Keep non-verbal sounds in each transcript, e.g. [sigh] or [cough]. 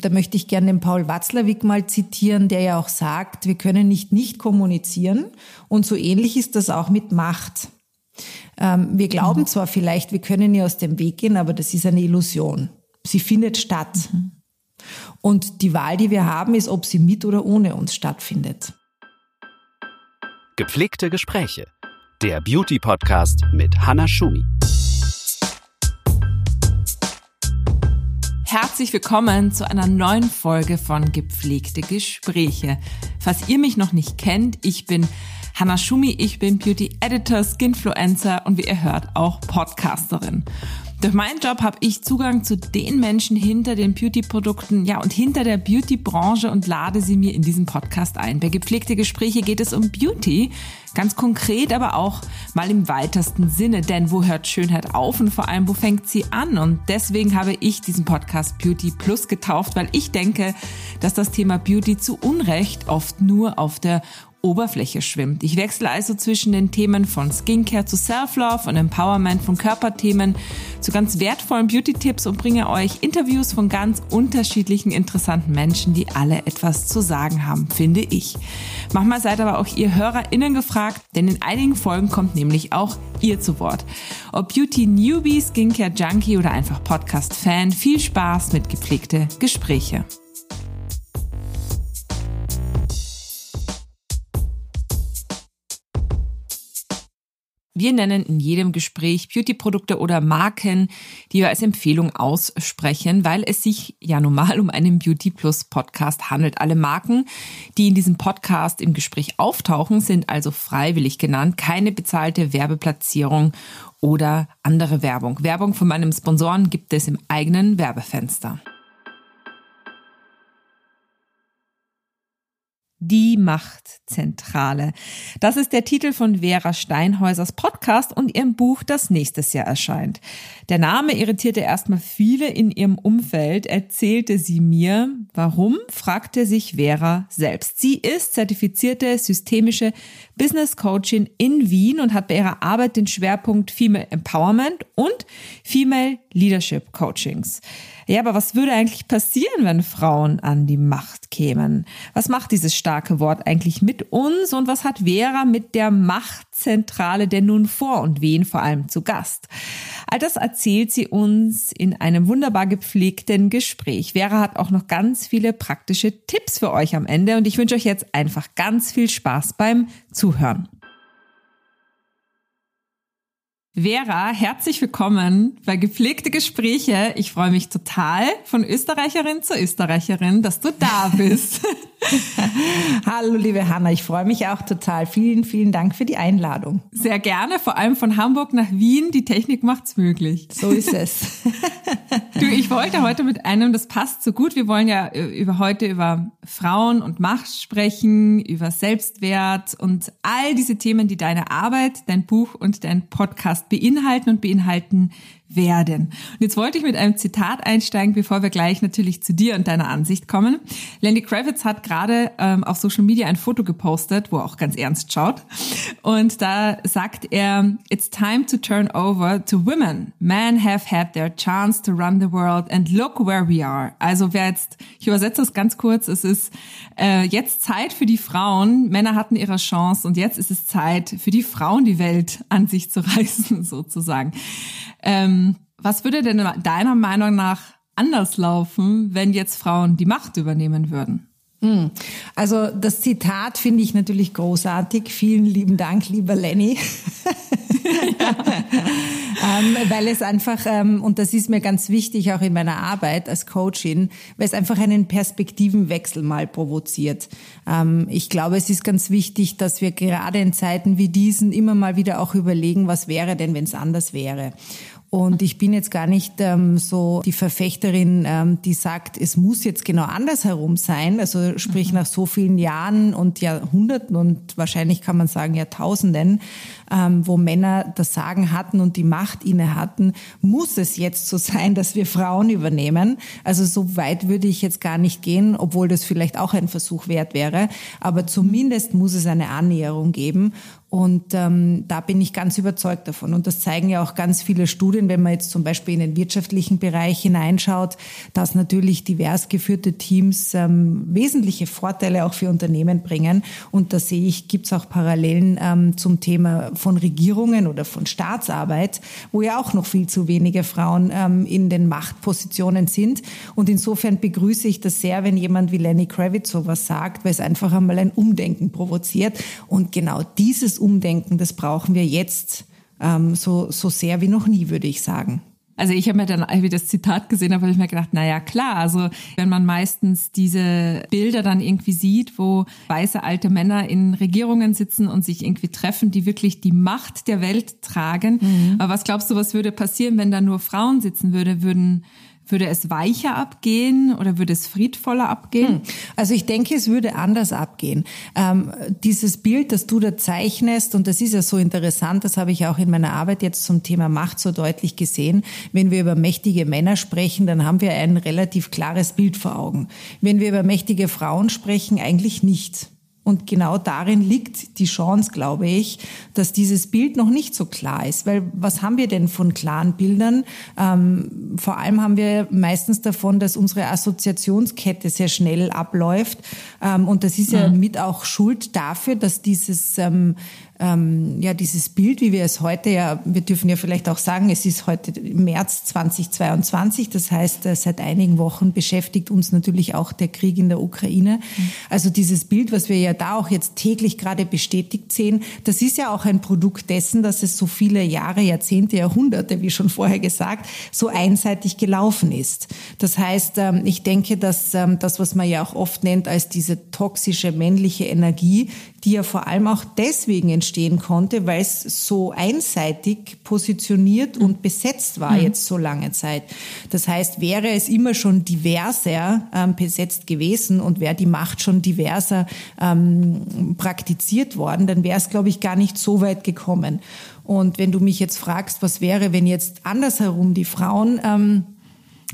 Da möchte ich gerne den Paul Watzlawick mal zitieren, der ja auch sagt, wir können nicht nicht kommunizieren. Und so ähnlich ist das auch mit Macht. Ähm, wir glauben mhm. zwar vielleicht, wir können ihr aus dem Weg gehen, aber das ist eine Illusion. Sie findet statt. Mhm. Und die Wahl, die wir haben, ist, ob sie mit oder ohne uns stattfindet. Gepflegte Gespräche. Der Beauty-Podcast mit Hanna Schumi. Herzlich willkommen zu einer neuen Folge von Gepflegte Gespräche. Falls ihr mich noch nicht kennt, ich bin Hanna Schumi, ich bin Beauty Editor, Skinfluencer und wie ihr hört auch Podcasterin. Durch meinen Job habe ich Zugang zu den Menschen hinter den Beauty-Produkten, ja und hinter der Beauty-Branche und lade sie mir in diesem Podcast ein. Bei gepflegte Gespräche geht es um Beauty, ganz konkret, aber auch mal im weitesten Sinne. Denn wo hört Schönheit auf und vor allem wo fängt sie an? Und deswegen habe ich diesen Podcast Beauty Plus getauft, weil ich denke, dass das Thema Beauty zu Unrecht oft nur auf der Oberfläche schwimmt. Ich wechsle also zwischen den Themen von Skincare zu Self-Love und Empowerment, von Körperthemen zu ganz wertvollen Beauty-Tipps und bringe euch Interviews von ganz unterschiedlichen interessanten Menschen, die alle etwas zu sagen haben, finde ich. Manchmal seid aber auch ihr HörerInnen gefragt, denn in einigen Folgen kommt nämlich auch ihr zu Wort. Ob Beauty-Newbie, Skincare-Junkie oder einfach Podcast-Fan, viel Spaß mit gepflegte Gespräche. Wir nennen in jedem Gespräch Beauty-Produkte oder Marken, die wir als Empfehlung aussprechen, weil es sich ja normal um einen Beauty Plus Podcast handelt. Alle Marken, die in diesem Podcast im Gespräch auftauchen, sind also freiwillig genannt, keine bezahlte Werbeplatzierung oder andere Werbung. Werbung von meinem Sponsoren gibt es im eigenen Werbefenster. Die Machtzentrale. Das ist der Titel von Vera Steinhäusers Podcast und ihrem Buch, das nächstes Jahr erscheint. Der Name irritierte erstmal viele in ihrem Umfeld, erzählte sie mir. Warum? fragte sich Vera selbst. Sie ist zertifizierte systemische Business Coachin in Wien und hat bei ihrer Arbeit den Schwerpunkt Female Empowerment und Female Leadership Coachings. Ja, aber was würde eigentlich passieren, wenn Frauen an die Macht kämen? Was macht dieses starke Wort eigentlich mit uns und was hat Vera mit der Machtzentrale denn nun vor und wen vor allem zu Gast? All das erzählt sie uns in einem wunderbar gepflegten Gespräch. Vera hat auch noch ganz viele praktische Tipps für euch am Ende und ich wünsche euch jetzt einfach ganz viel Spaß beim Zuhören. Vera, herzlich willkommen bei Gepflegte Gespräche. Ich freue mich total von Österreicherin zu Österreicherin, dass du da [laughs] bist. Hallo, liebe Hanna, ich freue mich auch total. Vielen, vielen Dank für die Einladung. Sehr gerne, vor allem von Hamburg nach Wien. Die Technik macht's möglich. So ist es. du, ich wollte heute mit einem, das passt so gut. Wir wollen ja über heute über Frauen und Macht sprechen, über Selbstwert und all diese Themen, die deine Arbeit, dein Buch und dein Podcast beinhalten und beinhalten werden. Und jetzt wollte ich mit einem Zitat einsteigen, bevor wir gleich natürlich zu dir und deiner Ansicht kommen. Lenny Kravitz hat gerade ähm, auf Social Media ein Foto gepostet, wo er auch ganz ernst schaut. Und da sagt er, It's time to turn over to women. Men have had their chance to run the world and look where we are. Also wer jetzt, ich übersetze das ganz kurz, es ist äh, jetzt Zeit für die Frauen. Männer hatten ihre Chance und jetzt ist es Zeit für die Frauen, die Welt an sich zu reißen, [laughs] sozusagen. Ähm, was würde denn deiner Meinung nach anders laufen, wenn jetzt Frauen die Macht übernehmen würden? Hm. Also das Zitat finde ich natürlich großartig. Vielen lieben Dank, lieber Lenny. [laughs] ähm, weil es einfach, ähm, und das ist mir ganz wichtig auch in meiner Arbeit als Coachin, weil es einfach einen Perspektivenwechsel mal provoziert. Ähm, ich glaube, es ist ganz wichtig, dass wir gerade in Zeiten wie diesen immer mal wieder auch überlegen, was wäre denn, wenn es anders wäre. Und ich bin jetzt gar nicht ähm, so die Verfechterin, ähm, die sagt, es muss jetzt genau andersherum sein. Also sprich mhm. nach so vielen Jahren und Jahrhunderten und wahrscheinlich kann man sagen Jahrtausenden, ähm, wo Männer das Sagen hatten und die Macht inne hatten, muss es jetzt so sein, dass wir Frauen übernehmen. Also so weit würde ich jetzt gar nicht gehen, obwohl das vielleicht auch ein Versuch wert wäre. Aber zumindest muss es eine Annäherung geben. Und ähm, da bin ich ganz überzeugt davon. Und das zeigen ja auch ganz viele Studien wenn man jetzt zum Beispiel in den wirtschaftlichen Bereich hineinschaut, dass natürlich divers geführte Teams ähm, wesentliche Vorteile auch für Unternehmen bringen. Und da sehe ich, gibt es auch Parallelen ähm, zum Thema von Regierungen oder von Staatsarbeit, wo ja auch noch viel zu wenige Frauen ähm, in den Machtpositionen sind. Und insofern begrüße ich das sehr, wenn jemand wie Lenny Kravitz sowas sagt, weil es einfach einmal ein Umdenken provoziert. Und genau dieses Umdenken, das brauchen wir jetzt ähm, so, so sehr wie noch nie, würde ich sagen. Also ich habe mir dann, wie das Zitat gesehen habe, habe ich mir gedacht, na ja, klar, also wenn man meistens diese Bilder dann irgendwie sieht, wo weiße alte Männer in Regierungen sitzen und sich irgendwie treffen, die wirklich die Macht der Welt tragen. Mhm. Aber was glaubst du, was würde passieren, wenn da nur Frauen sitzen würde? Würden würde es weicher abgehen oder würde es friedvoller abgehen? Hm. Also ich denke, es würde anders abgehen. Ähm, dieses Bild, das du da zeichnest, und das ist ja so interessant, das habe ich auch in meiner Arbeit jetzt zum Thema Macht so deutlich gesehen. Wenn wir über mächtige Männer sprechen, dann haben wir ein relativ klares Bild vor Augen. Wenn wir über mächtige Frauen sprechen, eigentlich nicht. Und genau darin liegt die Chance, glaube ich, dass dieses Bild noch nicht so klar ist. Weil was haben wir denn von klaren Bildern? Ähm, vor allem haben wir meistens davon, dass unsere Assoziationskette sehr schnell abläuft. Ähm, und das ist ja mhm. mit auch Schuld dafür, dass dieses ähm, ähm, ja dieses Bild, wie wir es heute ja, wir dürfen ja vielleicht auch sagen, es ist heute März 2022, das heißt, äh, seit einigen Wochen beschäftigt uns natürlich auch der Krieg in der Ukraine. Also dieses Bild, was wir ja da auch jetzt täglich gerade bestätigt sehen, das ist ja auch ein Produkt dessen, dass es so viele Jahre, Jahrzehnte, Jahrhunderte, wie schon vorher gesagt, so einseitig gelaufen ist. Das heißt, ähm, ich denke, dass ähm, das, was man ja auch oft nennt als diese toxische männliche Energie, die ja vor allem auch deswegen entstehen konnte, weil es so einseitig positioniert und besetzt war mhm. jetzt so lange Zeit. Das heißt, wäre es immer schon diverser ähm, besetzt gewesen und wäre die Macht schon diverser ähm, praktiziert worden, dann wäre es, glaube ich, gar nicht so weit gekommen. Und wenn du mich jetzt fragst, was wäre, wenn jetzt andersherum die Frauen ähm,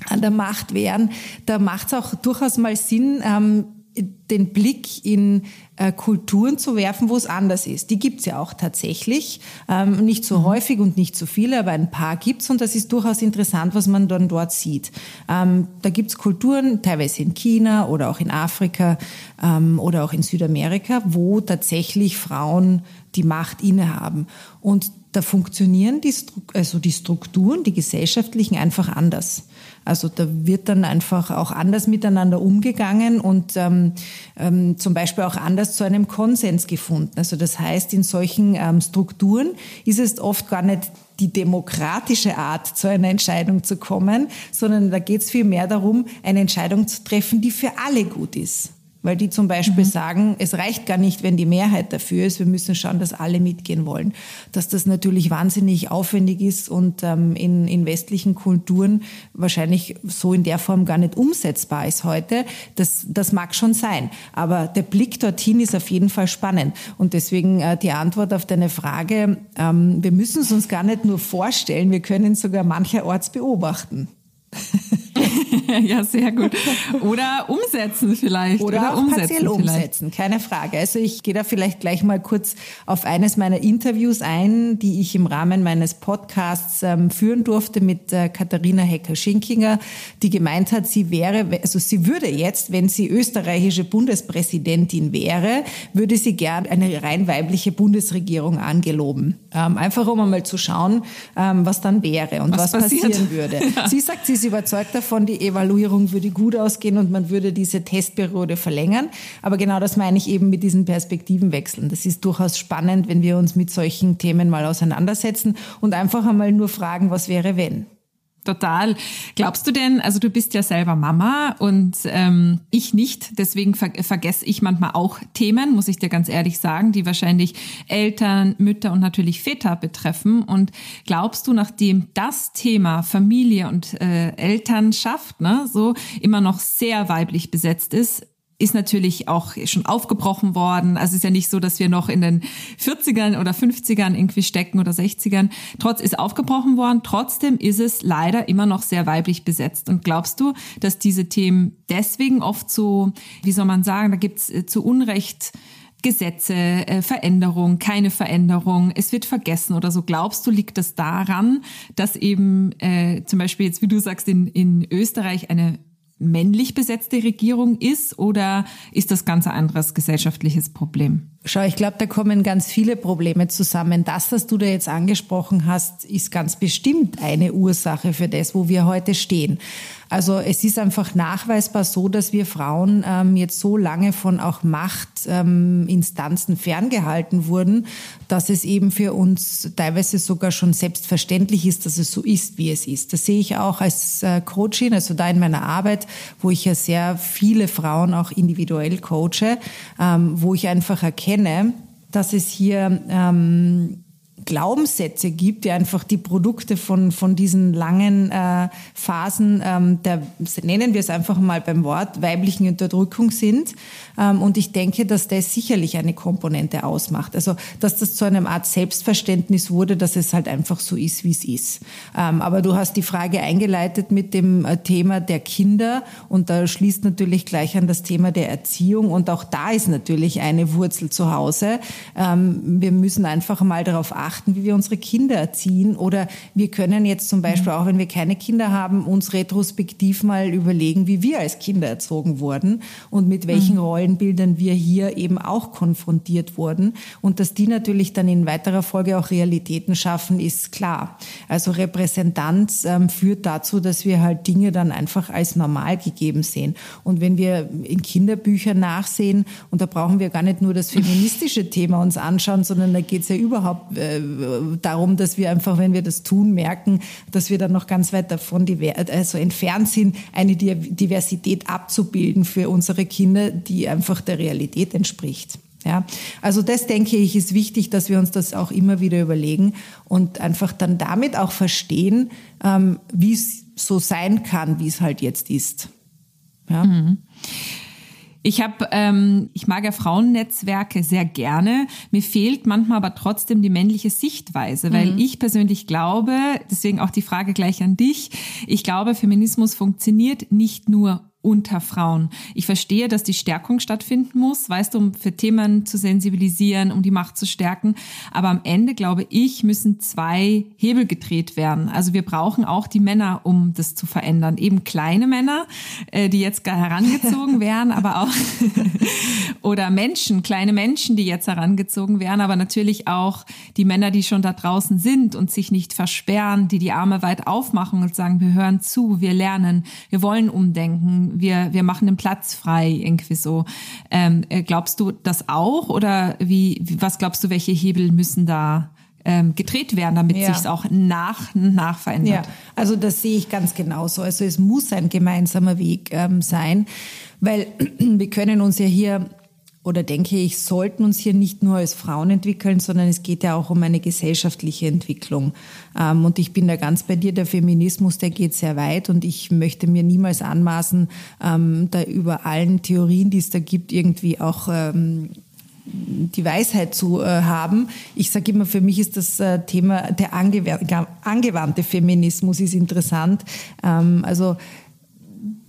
an der Macht wären, da macht es auch durchaus mal Sinn, ähm, den Blick in äh, Kulturen zu werfen, wo es anders ist. Die gibt's ja auch tatsächlich. Ähm, nicht so mhm. häufig und nicht so viele, aber ein paar gibt's und das ist durchaus interessant, was man dann dort sieht. Ähm, da gibt's Kulturen, teilweise in China oder auch in Afrika ähm, oder auch in Südamerika, wo tatsächlich Frauen die Macht innehaben. Und da funktionieren die, also die Strukturen, die gesellschaftlichen einfach anders. Also da wird dann einfach auch anders miteinander umgegangen und ähm, ähm, zum Beispiel auch anders zu einem Konsens gefunden. Also das heißt, in solchen ähm, Strukturen ist es oft gar nicht die demokratische Art, zu einer Entscheidung zu kommen, sondern da geht es viel mehr darum, eine Entscheidung zu treffen, die für alle gut ist weil die zum Beispiel mhm. sagen, es reicht gar nicht, wenn die Mehrheit dafür ist, wir müssen schauen, dass alle mitgehen wollen. Dass das natürlich wahnsinnig aufwendig ist und ähm, in, in westlichen Kulturen wahrscheinlich so in der Form gar nicht umsetzbar ist heute, das, das mag schon sein. Aber der Blick dorthin ist auf jeden Fall spannend. Und deswegen äh, die Antwort auf deine Frage, ähm, wir müssen es uns gar nicht nur vorstellen, wir können sogar mancherorts beobachten. [laughs] [laughs] ja, sehr gut. Oder umsetzen vielleicht. Oder, Oder auch umsetzen partiell umsetzen, keine Frage. Also ich gehe da vielleicht gleich mal kurz auf eines meiner Interviews ein, die ich im Rahmen meines Podcasts ähm, führen durfte mit äh, Katharina Hecker-Schinkinger, die gemeint hat, sie wäre, also sie würde jetzt, wenn sie österreichische Bundespräsidentin wäre, würde sie gern eine rein weibliche Bundesregierung angeloben. Ähm, einfach um einmal zu schauen, ähm, was dann wäre und was, was passieren würde. [laughs] Ja. Sie sagt, sie ist überzeugt davon, die Evaluierung würde gut ausgehen und man würde diese Testperiode verlängern. Aber genau das meine ich eben mit diesen Perspektivenwechseln. Das ist durchaus spannend, wenn wir uns mit solchen Themen mal auseinandersetzen und einfach einmal nur fragen, was wäre wenn. Total. Glaubst du denn, also du bist ja selber Mama und ähm, ich nicht, deswegen ver vergesse ich manchmal auch Themen, muss ich dir ganz ehrlich sagen, die wahrscheinlich Eltern, Mütter und natürlich Väter betreffen. Und glaubst du, nachdem das Thema Familie und äh, Elternschaft ne, so immer noch sehr weiblich besetzt ist, ist natürlich auch schon aufgebrochen worden. Also es ist ja nicht so, dass wir noch in den 40ern oder 50ern irgendwie stecken oder 60ern. Trotz ist aufgebrochen worden. Trotzdem ist es leider immer noch sehr weiblich besetzt. Und glaubst du, dass diese Themen deswegen oft so, wie soll man sagen, da gibt es äh, zu Unrecht Gesetze, äh, Veränderung, keine Veränderung, es wird vergessen oder so. Glaubst du, liegt das daran, dass eben äh, zum Beispiel jetzt, wie du sagst, in, in Österreich eine männlich besetzte Regierung ist oder ist das ganz ein anderes gesellschaftliches Problem? Schau, ich glaube, da kommen ganz viele Probleme zusammen. Das, was du da jetzt angesprochen hast, ist ganz bestimmt eine Ursache für das, wo wir heute stehen. Also es ist einfach nachweisbar so, dass wir Frauen ähm, jetzt so lange von auch Machtinstanzen ähm, ferngehalten wurden, dass es eben für uns teilweise sogar schon selbstverständlich ist, dass es so ist, wie es ist. Das sehe ich auch als äh, Coachin, also da in meiner Arbeit, wo ich ja sehr viele Frauen auch individuell coache, ähm, wo ich einfach erkenne, dass es hier ähm, Glaubenssätze gibt, die einfach die Produkte von, von diesen langen äh, Phasen ähm, der, nennen wir es einfach mal beim Wort, weiblichen Unterdrückung sind. Ähm, und ich denke, dass das sicherlich eine Komponente ausmacht. Also, dass das zu einer Art Selbstverständnis wurde, dass es halt einfach so ist, wie es ist. Ähm, aber du hast die Frage eingeleitet mit dem äh, Thema der Kinder und da schließt natürlich gleich an das Thema der Erziehung und auch da ist natürlich eine Wurzel zu Hause. Ähm, wir müssen einfach mal darauf achten, achten, wie wir unsere Kinder erziehen. Oder wir können jetzt zum Beispiel, auch wenn wir keine Kinder haben, uns retrospektiv mal überlegen, wie wir als Kinder erzogen wurden und mit welchen mhm. Rollenbildern wir hier eben auch konfrontiert wurden. Und dass die natürlich dann in weiterer Folge auch Realitäten schaffen, ist klar. Also Repräsentanz ähm, führt dazu, dass wir halt Dinge dann einfach als normal gegeben sehen. Und wenn wir in Kinderbüchern nachsehen, und da brauchen wir gar nicht nur das [laughs] feministische Thema uns anschauen, sondern da geht es ja überhaupt äh, darum, dass wir einfach, wenn wir das tun, merken, dass wir dann noch ganz weit davon also entfernt sind, eine Diversität abzubilden für unsere Kinder, die einfach der Realität entspricht. Ja, also das denke ich ist wichtig, dass wir uns das auch immer wieder überlegen und einfach dann damit auch verstehen, ähm, wie es so sein kann, wie es halt jetzt ist. Ja. Mhm. Ich habe, ähm, ich mag ja Frauennetzwerke sehr gerne. Mir fehlt manchmal aber trotzdem die männliche Sichtweise, weil mhm. ich persönlich glaube, deswegen auch die Frage gleich an dich. Ich glaube, Feminismus funktioniert nicht nur unter Frauen. Ich verstehe, dass die Stärkung stattfinden muss, weißt du, um für Themen zu sensibilisieren, um die Macht zu stärken. Aber am Ende, glaube ich, müssen zwei Hebel gedreht werden. Also wir brauchen auch die Männer, um das zu verändern. Eben kleine Männer, äh, die jetzt herangezogen [laughs] werden, aber auch [laughs] oder Menschen, kleine Menschen, die jetzt herangezogen werden, aber natürlich auch die Männer, die schon da draußen sind und sich nicht versperren, die die Arme weit aufmachen und sagen, wir hören zu, wir lernen, wir wollen umdenken, wir, wir machen den Platz frei, irgendwie so. Ähm, äh, glaubst du das auch oder wie, was glaubst du, welche Hebel müssen da ähm, gedreht werden, damit ja. sich auch nach nach verändert? Ja, also das sehe ich ganz genauso. Also es muss ein gemeinsamer Weg ähm, sein, weil [clears throat] wir können uns ja hier oder denke ich, sollten uns hier nicht nur als Frauen entwickeln, sondern es geht ja auch um eine gesellschaftliche Entwicklung. Ähm, und ich bin da ganz bei dir, der Feminismus, der geht sehr weit und ich möchte mir niemals anmaßen, ähm, da über allen Theorien, die es da gibt, irgendwie auch ähm, die Weisheit zu äh, haben. Ich sage immer, für mich ist das äh, Thema der angewandte Feminismus ist interessant. also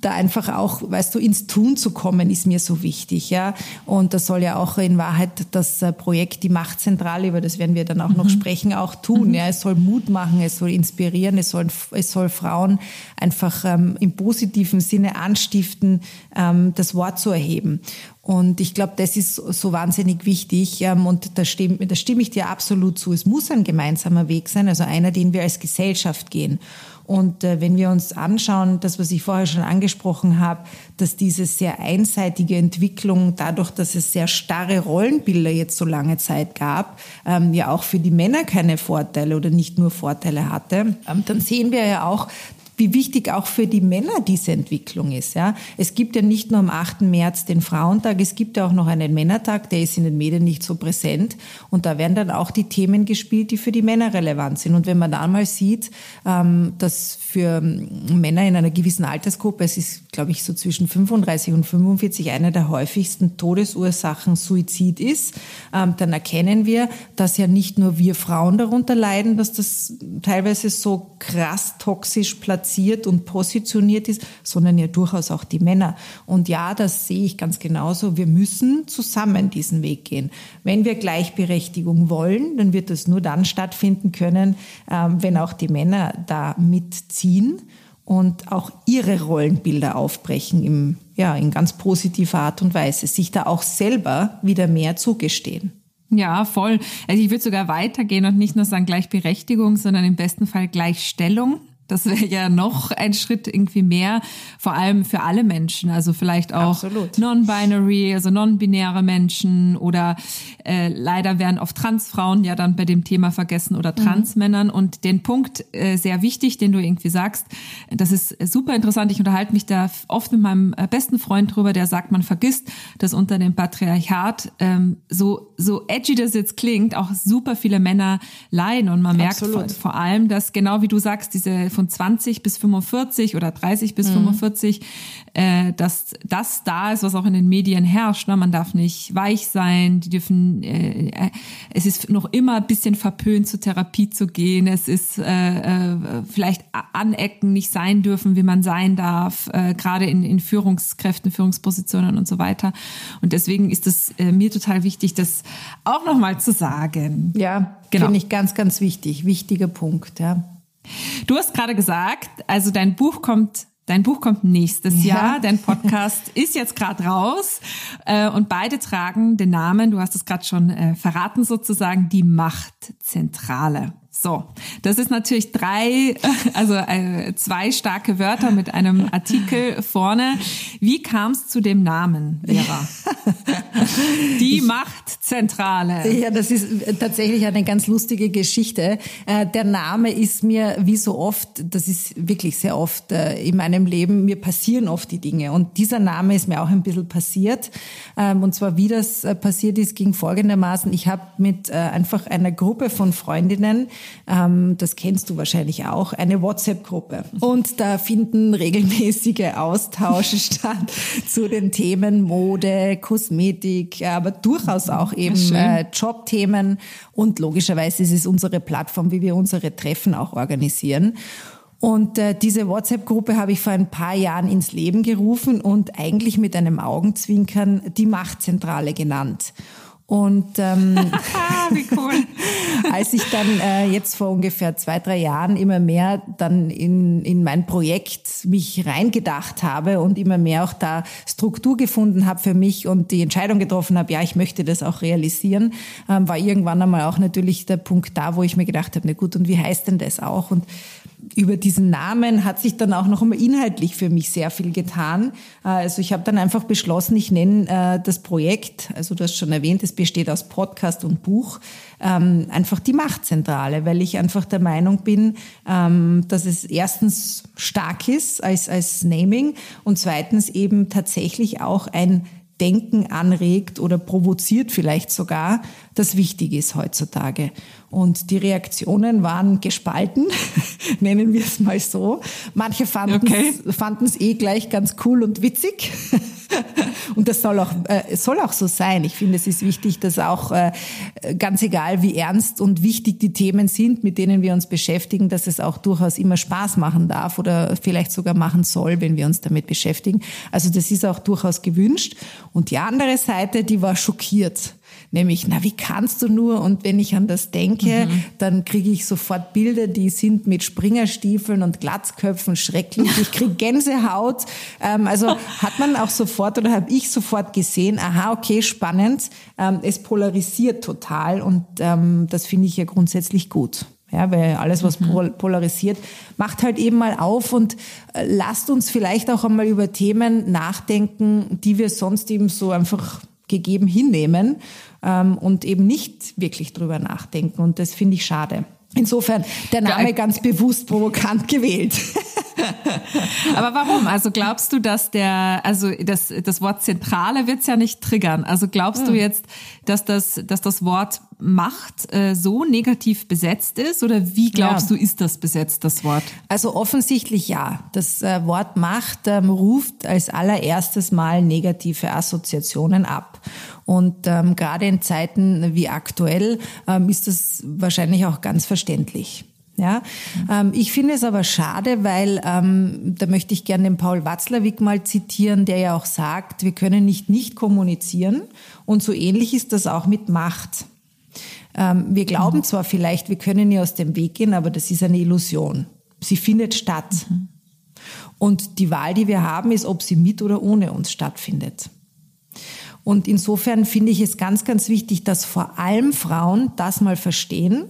da einfach auch, weißt du, ins Tun zu kommen, ist mir so wichtig, ja. Und das soll ja auch in Wahrheit das äh, Projekt Die Machtzentrale, über das werden wir dann auch mhm. noch sprechen, auch tun. Mhm. Ja, es soll Mut machen, es soll inspirieren, es soll, es soll Frauen einfach ähm, im positiven Sinne anstiften, ähm, das Wort zu erheben. Und ich glaube, das ist so wahnsinnig wichtig. Ähm, und da stimme, da stimme ich dir absolut zu. Es muss ein gemeinsamer Weg sein, also einer, den wir als Gesellschaft gehen. Und äh, wenn wir uns anschauen, das, was ich vorher schon angesprochen habe, dass diese sehr einseitige Entwicklung, dadurch, dass es sehr starre Rollenbilder jetzt so lange Zeit gab, ähm, ja auch für die Männer keine Vorteile oder nicht nur Vorteile hatte, ähm, dann sehen wir ja auch, wie wichtig auch für die Männer diese Entwicklung ist. Ja. Es gibt ja nicht nur am 8. März den Frauentag, es gibt ja auch noch einen Männertag, der ist in den Medien nicht so präsent. Und da werden dann auch die Themen gespielt, die für die Männer relevant sind. Und wenn man dann mal sieht, ähm, dass für Männer in einer gewissen Altersgruppe, es ist, glaube ich, so zwischen 35 und 45 eine der häufigsten Todesursachen Suizid ist, ähm, dann erkennen wir, dass ja nicht nur wir Frauen darunter leiden, dass das teilweise so krass toxisch platziert platziert und positioniert ist, sondern ja durchaus auch die Männer. Und ja, das sehe ich ganz genauso. Wir müssen zusammen diesen Weg gehen. Wenn wir Gleichberechtigung wollen, dann wird das nur dann stattfinden können, ähm, wenn auch die Männer da mitziehen und auch ihre Rollenbilder aufbrechen im, ja, in ganz positiver Art und Weise, sich da auch selber wieder mehr zugestehen. Ja, voll. Also ich würde sogar weitergehen und nicht nur sagen Gleichberechtigung, sondern im besten Fall Gleichstellung. Das wäre ja noch ein Schritt irgendwie mehr, vor allem für alle Menschen, also vielleicht auch non-binary, also non-binäre Menschen oder äh, leider werden oft Transfrauen ja dann bei dem Thema vergessen oder mhm. Transmännern. Mhm. Und den Punkt äh, sehr wichtig, den du irgendwie sagst, das ist super interessant. Ich unterhalte mich da oft mit meinem äh, besten Freund drüber, der sagt, man vergisst, dass unter dem Patriarchat ähm, so so edgy das jetzt klingt, auch super viele Männer leiden und man merkt vor, vor allem, dass genau wie du sagst, diese von 20 bis 45 oder 30 bis mhm. 45, äh, dass das da ist, was auch in den Medien herrscht. Ne? Man darf nicht weich sein, die dürfen, äh, äh, es ist noch immer ein bisschen verpönt, zur Therapie zu gehen. Es ist äh, äh, vielleicht anecken, nicht sein dürfen, wie man sein darf, äh, gerade in, in Führungskräften, Führungspositionen und so weiter. Und deswegen ist es äh, mir total wichtig, das auch nochmal zu sagen. Ja, genau. finde ich ganz, ganz wichtig. Wichtiger Punkt, ja. Du hast gerade gesagt, also dein Buch kommt Dein Buch kommt nächstes ja. Jahr, dein Podcast [laughs] ist jetzt gerade raus äh, und beide tragen den Namen, du hast es gerade schon äh, verraten sozusagen, die Machtzentrale. So, das ist natürlich drei, [laughs] also äh, zwei starke Wörter mit einem Artikel vorne. Wie kam es zu dem Namen, Vera? [laughs] Die ich, Machtzentrale. Ja, das ist tatsächlich eine ganz lustige Geschichte. Äh, der Name ist mir wie so oft, das ist wirklich sehr oft äh, in meinem Leben, mir passieren oft die Dinge. Und dieser Name ist mir auch ein bisschen passiert. Ähm, und zwar, wie das passiert ist, ging folgendermaßen. Ich habe mit einfach einer Gruppe von Freundinnen, ähm, das kennst du wahrscheinlich auch, eine WhatsApp-Gruppe. Und da finden regelmäßige Austausche [laughs] statt zu den Themen Mode, Kosmetik, aber durchaus auch eben äh, Jobthemen. Und logischerweise ist es unsere Plattform, wie wir unsere Treffen auch organisieren. Und äh, diese WhatsApp-Gruppe habe ich vor ein paar Jahren ins Leben gerufen und eigentlich mit einem Augenzwinkern die Machtzentrale genannt. Und ähm, [laughs] wie cool. [laughs] als ich dann äh, jetzt vor ungefähr zwei, drei Jahren immer mehr dann in, in mein Projekt mich reingedacht habe und immer mehr auch da Struktur gefunden habe für mich und die Entscheidung getroffen habe, ja, ich möchte das auch realisieren, ähm, war irgendwann einmal auch natürlich der Punkt da, wo ich mir gedacht habe, na gut, und wie heißt denn das auch? Und über diesen Namen hat sich dann auch noch einmal inhaltlich für mich sehr viel getan. Äh, also ich habe dann einfach beschlossen, ich nenne äh, das Projekt, also du hast schon erwähnt, es besteht aus Podcast und Buch, ähm, einfach die Machtzentrale, weil ich einfach der Meinung bin, ähm, dass es erstens stark ist als, als Naming und zweitens eben tatsächlich auch ein Denken anregt oder provoziert vielleicht sogar, das wichtig ist heutzutage. Und die Reaktionen waren gespalten, [laughs] nennen wir es mal so. Manche fanden es okay. eh gleich ganz cool und witzig. [laughs] und das soll auch, äh, soll auch so sein. Ich finde, es ist wichtig, dass auch äh, ganz egal, wie ernst und wichtig die Themen sind, mit denen wir uns beschäftigen, dass es auch durchaus immer Spaß machen darf oder vielleicht sogar machen soll, wenn wir uns damit beschäftigen. Also das ist auch durchaus gewünscht. Und die andere Seite, die war schockiert nämlich, na, wie kannst du nur? Und wenn ich an das denke, mhm. dann kriege ich sofort Bilder, die sind mit Springerstiefeln und Glatzköpfen schrecklich. Ich kriege [laughs] Gänsehaut. Ähm, also hat man auch sofort oder habe ich sofort gesehen, aha, okay, spannend. Ähm, es polarisiert total und ähm, das finde ich ja grundsätzlich gut. Ja, weil alles, was mhm. polarisiert, macht halt eben mal auf und äh, lasst uns vielleicht auch einmal über Themen nachdenken, die wir sonst eben so einfach gegeben hinnehmen ähm, und eben nicht wirklich drüber nachdenken. Und das finde ich schade. Insofern der Name ganz bewusst provokant gewählt. [laughs] Aber warum? Also glaubst du, dass der, also das, das Wort Zentrale wird's ja nicht triggern. Also glaubst hm. du jetzt, dass das, dass das Wort Macht äh, so negativ besetzt ist? Oder wie glaubst ja. du, ist das besetzt, das Wort? Also offensichtlich ja. Das äh, Wort Macht ähm, ruft als allererstes Mal negative Assoziationen ab. Und ähm, gerade in Zeiten wie aktuell ähm, ist das wahrscheinlich auch ganz verständlich. Ja, ähm, ich finde es aber schade, weil ähm, da möchte ich gerne den Paul Watzlawick mal zitieren, der ja auch sagt, wir können nicht nicht kommunizieren und so ähnlich ist das auch mit Macht. Ähm, wir glauben mhm. zwar vielleicht, wir können ihr aus dem Weg gehen, aber das ist eine Illusion. Sie findet statt. Mhm. Und die Wahl, die wir haben, ist, ob sie mit oder ohne uns stattfindet. Und insofern finde ich es ganz, ganz wichtig, dass vor allem Frauen das mal verstehen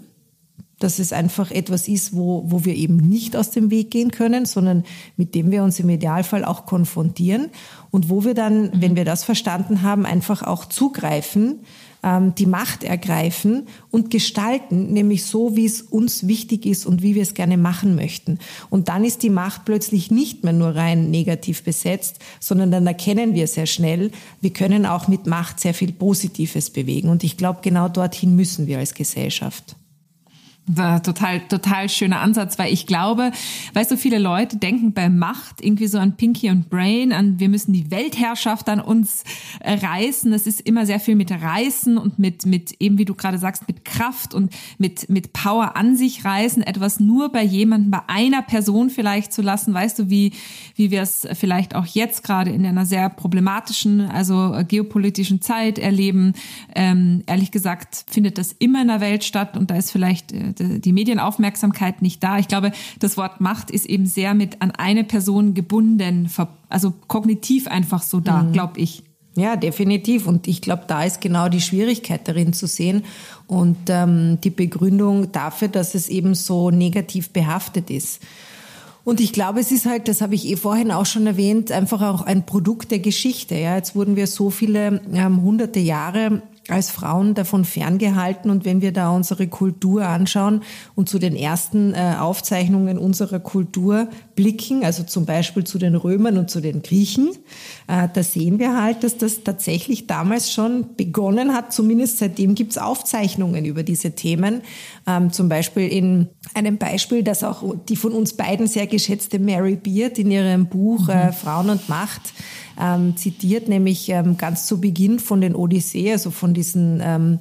dass es einfach etwas ist, wo, wo wir eben nicht aus dem Weg gehen können, sondern mit dem wir uns im Idealfall auch konfrontieren und wo wir dann, wenn wir das verstanden haben, einfach auch zugreifen, ähm, die Macht ergreifen und gestalten, nämlich so, wie es uns wichtig ist und wie wir es gerne machen möchten. Und dann ist die Macht plötzlich nicht mehr nur rein negativ besetzt, sondern dann erkennen wir sehr schnell, wir können auch mit Macht sehr viel Positives bewegen. Und ich glaube, genau dorthin müssen wir als Gesellschaft. Total, total schöner Ansatz, weil ich glaube, weißt du, viele Leute denken bei Macht irgendwie so an Pinky und Brain, an wir müssen die Weltherrschaft an uns äh, reißen. Das ist immer sehr viel mit Reißen und mit, mit eben wie du gerade sagst, mit Kraft und mit, mit Power an sich reißen, etwas nur bei jemandem, bei einer Person vielleicht zu lassen. Weißt du, wie, wie wir es vielleicht auch jetzt gerade in einer sehr problematischen, also geopolitischen Zeit erleben. Ähm, ehrlich gesagt findet das immer in der Welt statt und da ist vielleicht äh, die Medienaufmerksamkeit nicht da. Ich glaube, das Wort Macht ist eben sehr mit an eine Person gebunden, also kognitiv einfach so da, mhm. glaube ich. Ja, definitiv. Und ich glaube, da ist genau die Schwierigkeit darin zu sehen und ähm, die Begründung dafür, dass es eben so negativ behaftet ist. Und ich glaube, es ist halt, das habe ich eh vorhin auch schon erwähnt, einfach auch ein Produkt der Geschichte. Ja, jetzt wurden wir so viele ähm, hunderte Jahre als Frauen davon ferngehalten. Und wenn wir da unsere Kultur anschauen und zu den ersten äh, Aufzeichnungen unserer Kultur blicken, also zum Beispiel zu den Römern und zu den Griechen, äh, da sehen wir halt, dass das tatsächlich damals schon begonnen hat. Zumindest seitdem gibt's Aufzeichnungen über diese Themen. Ähm, zum Beispiel in einem Beispiel, das auch die von uns beiden sehr geschätzte Mary Beard in ihrem Buch äh, mhm. Frauen und Macht ähm, zitiert, nämlich ähm, ganz zu Beginn von den Odyssee, also von diesen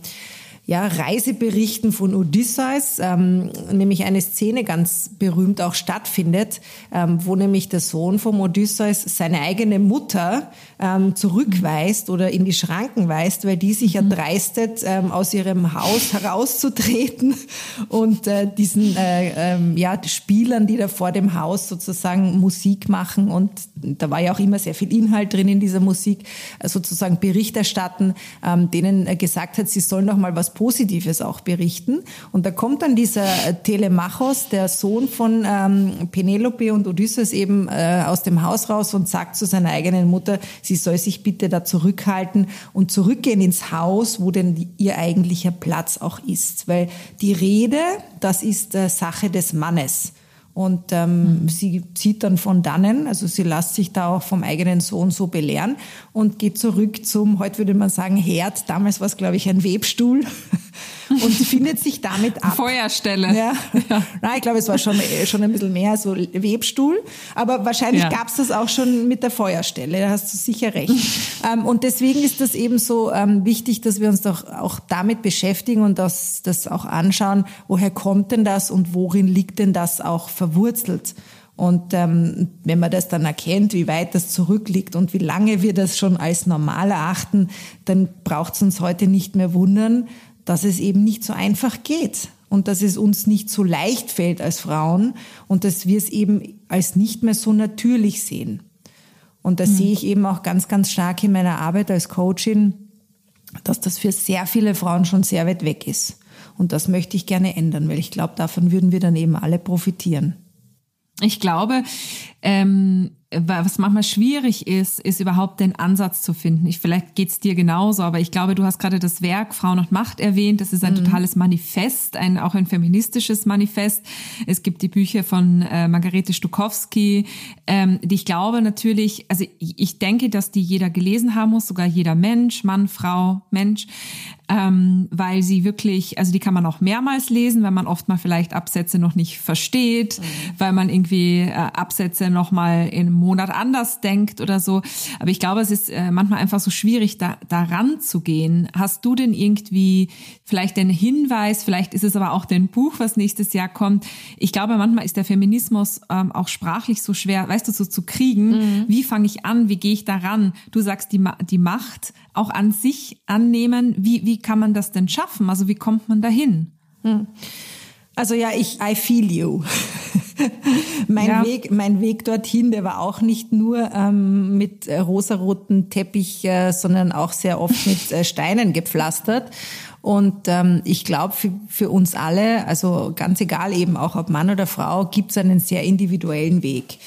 ja, Reiseberichten von Odysseus, ähm, nämlich eine Szene ganz berühmt auch stattfindet, ähm, wo nämlich der Sohn vom Odysseus seine eigene Mutter ähm, zurückweist oder in die Schranken weist, weil die sich mhm. erdreistet, ähm, aus ihrem Haus herauszutreten [laughs] und äh, diesen äh, ähm, ja, Spielern, die da vor dem Haus sozusagen Musik machen und da war ja auch immer sehr viel Inhalt drin in dieser Musik, äh, sozusagen Bericht erstatten, ähm, denen äh, gesagt hat, sie sollen doch mal was Positives auch berichten. Und da kommt dann dieser Telemachos, der Sohn von ähm, Penelope und Odysseus eben äh, aus dem Haus raus und sagt zu seiner eigenen Mutter, sie soll sich bitte da zurückhalten und zurückgehen ins Haus, wo denn ihr eigentlicher Platz auch ist. Weil die Rede, das ist äh, Sache des Mannes. Und ähm, mhm. sie zieht dann von dannen, also sie lässt sich da auch vom eigenen Sohn so belehren und geht zurück zum, heute würde man sagen, Herd. Damals war es, glaube ich, ein Webstuhl und findet sich damit ab. Feuerstelle. Ja. ja. Nein, ich glaube, es war schon, äh, schon ein bisschen mehr so Webstuhl. Aber wahrscheinlich ja. gab es das auch schon mit der Feuerstelle. Da hast du sicher recht. [laughs] ähm, und deswegen ist das eben so ähm, wichtig, dass wir uns doch auch damit beschäftigen und das, das auch anschauen, woher kommt denn das und worin liegt denn das auch verwurzelt. Und ähm, wenn man das dann erkennt, wie weit das zurückliegt und wie lange wir das schon als normal erachten, dann braucht es uns heute nicht mehr wundern, dass es eben nicht so einfach geht und dass es uns nicht so leicht fällt als Frauen und dass wir es eben als nicht mehr so natürlich sehen. Und das mhm. sehe ich eben auch ganz, ganz stark in meiner Arbeit als Coachin, dass das für sehr viele Frauen schon sehr weit weg ist. Und das möchte ich gerne ändern, weil ich glaube, davon würden wir dann eben alle profitieren. Ich glaube, ähm, was manchmal schwierig ist, ist überhaupt den Ansatz zu finden. Ich, vielleicht geht's dir genauso, aber ich glaube, du hast gerade das Werk Frauen und Macht erwähnt. Das ist ein mhm. totales Manifest, ein, auch ein feministisches Manifest. Es gibt die Bücher von äh, Margarete Stukowski, ähm, die ich glaube natürlich, also ich, ich denke, dass die jeder gelesen haben muss, sogar jeder Mensch, Mann, Frau, Mensch ähm, weil sie wirklich, also die kann man auch mehrmals lesen, weil man oft mal vielleicht Absätze noch nicht versteht, mhm. weil man irgendwie äh, Absätze noch mal in Monat anders denkt oder so. Aber ich glaube, es ist äh, manchmal einfach so schwierig, da daran zu gehen. Hast du denn irgendwie vielleicht den Hinweis, vielleicht ist es aber auch dein Buch, was nächstes Jahr kommt. Ich glaube, manchmal ist der Feminismus ähm, auch sprachlich so schwer, weißt du, so zu kriegen. Mhm. Wie fange ich an? Wie gehe ich daran? Du sagst, die, die Macht auch an sich annehmen. Wie, wie kann man das denn schaffen? Also wie kommt man dahin? Mhm. Also ja, ich, I feel you. [laughs] mein ja. Weg, mein Weg dorthin, der war auch nicht nur ähm, mit äh, rosaroten Teppich, äh, sondern auch sehr oft mit äh, Steinen gepflastert. Und ähm, ich glaube, für, für uns alle, also ganz egal eben auch ob Mann oder Frau, gibt es einen sehr individuellen Weg.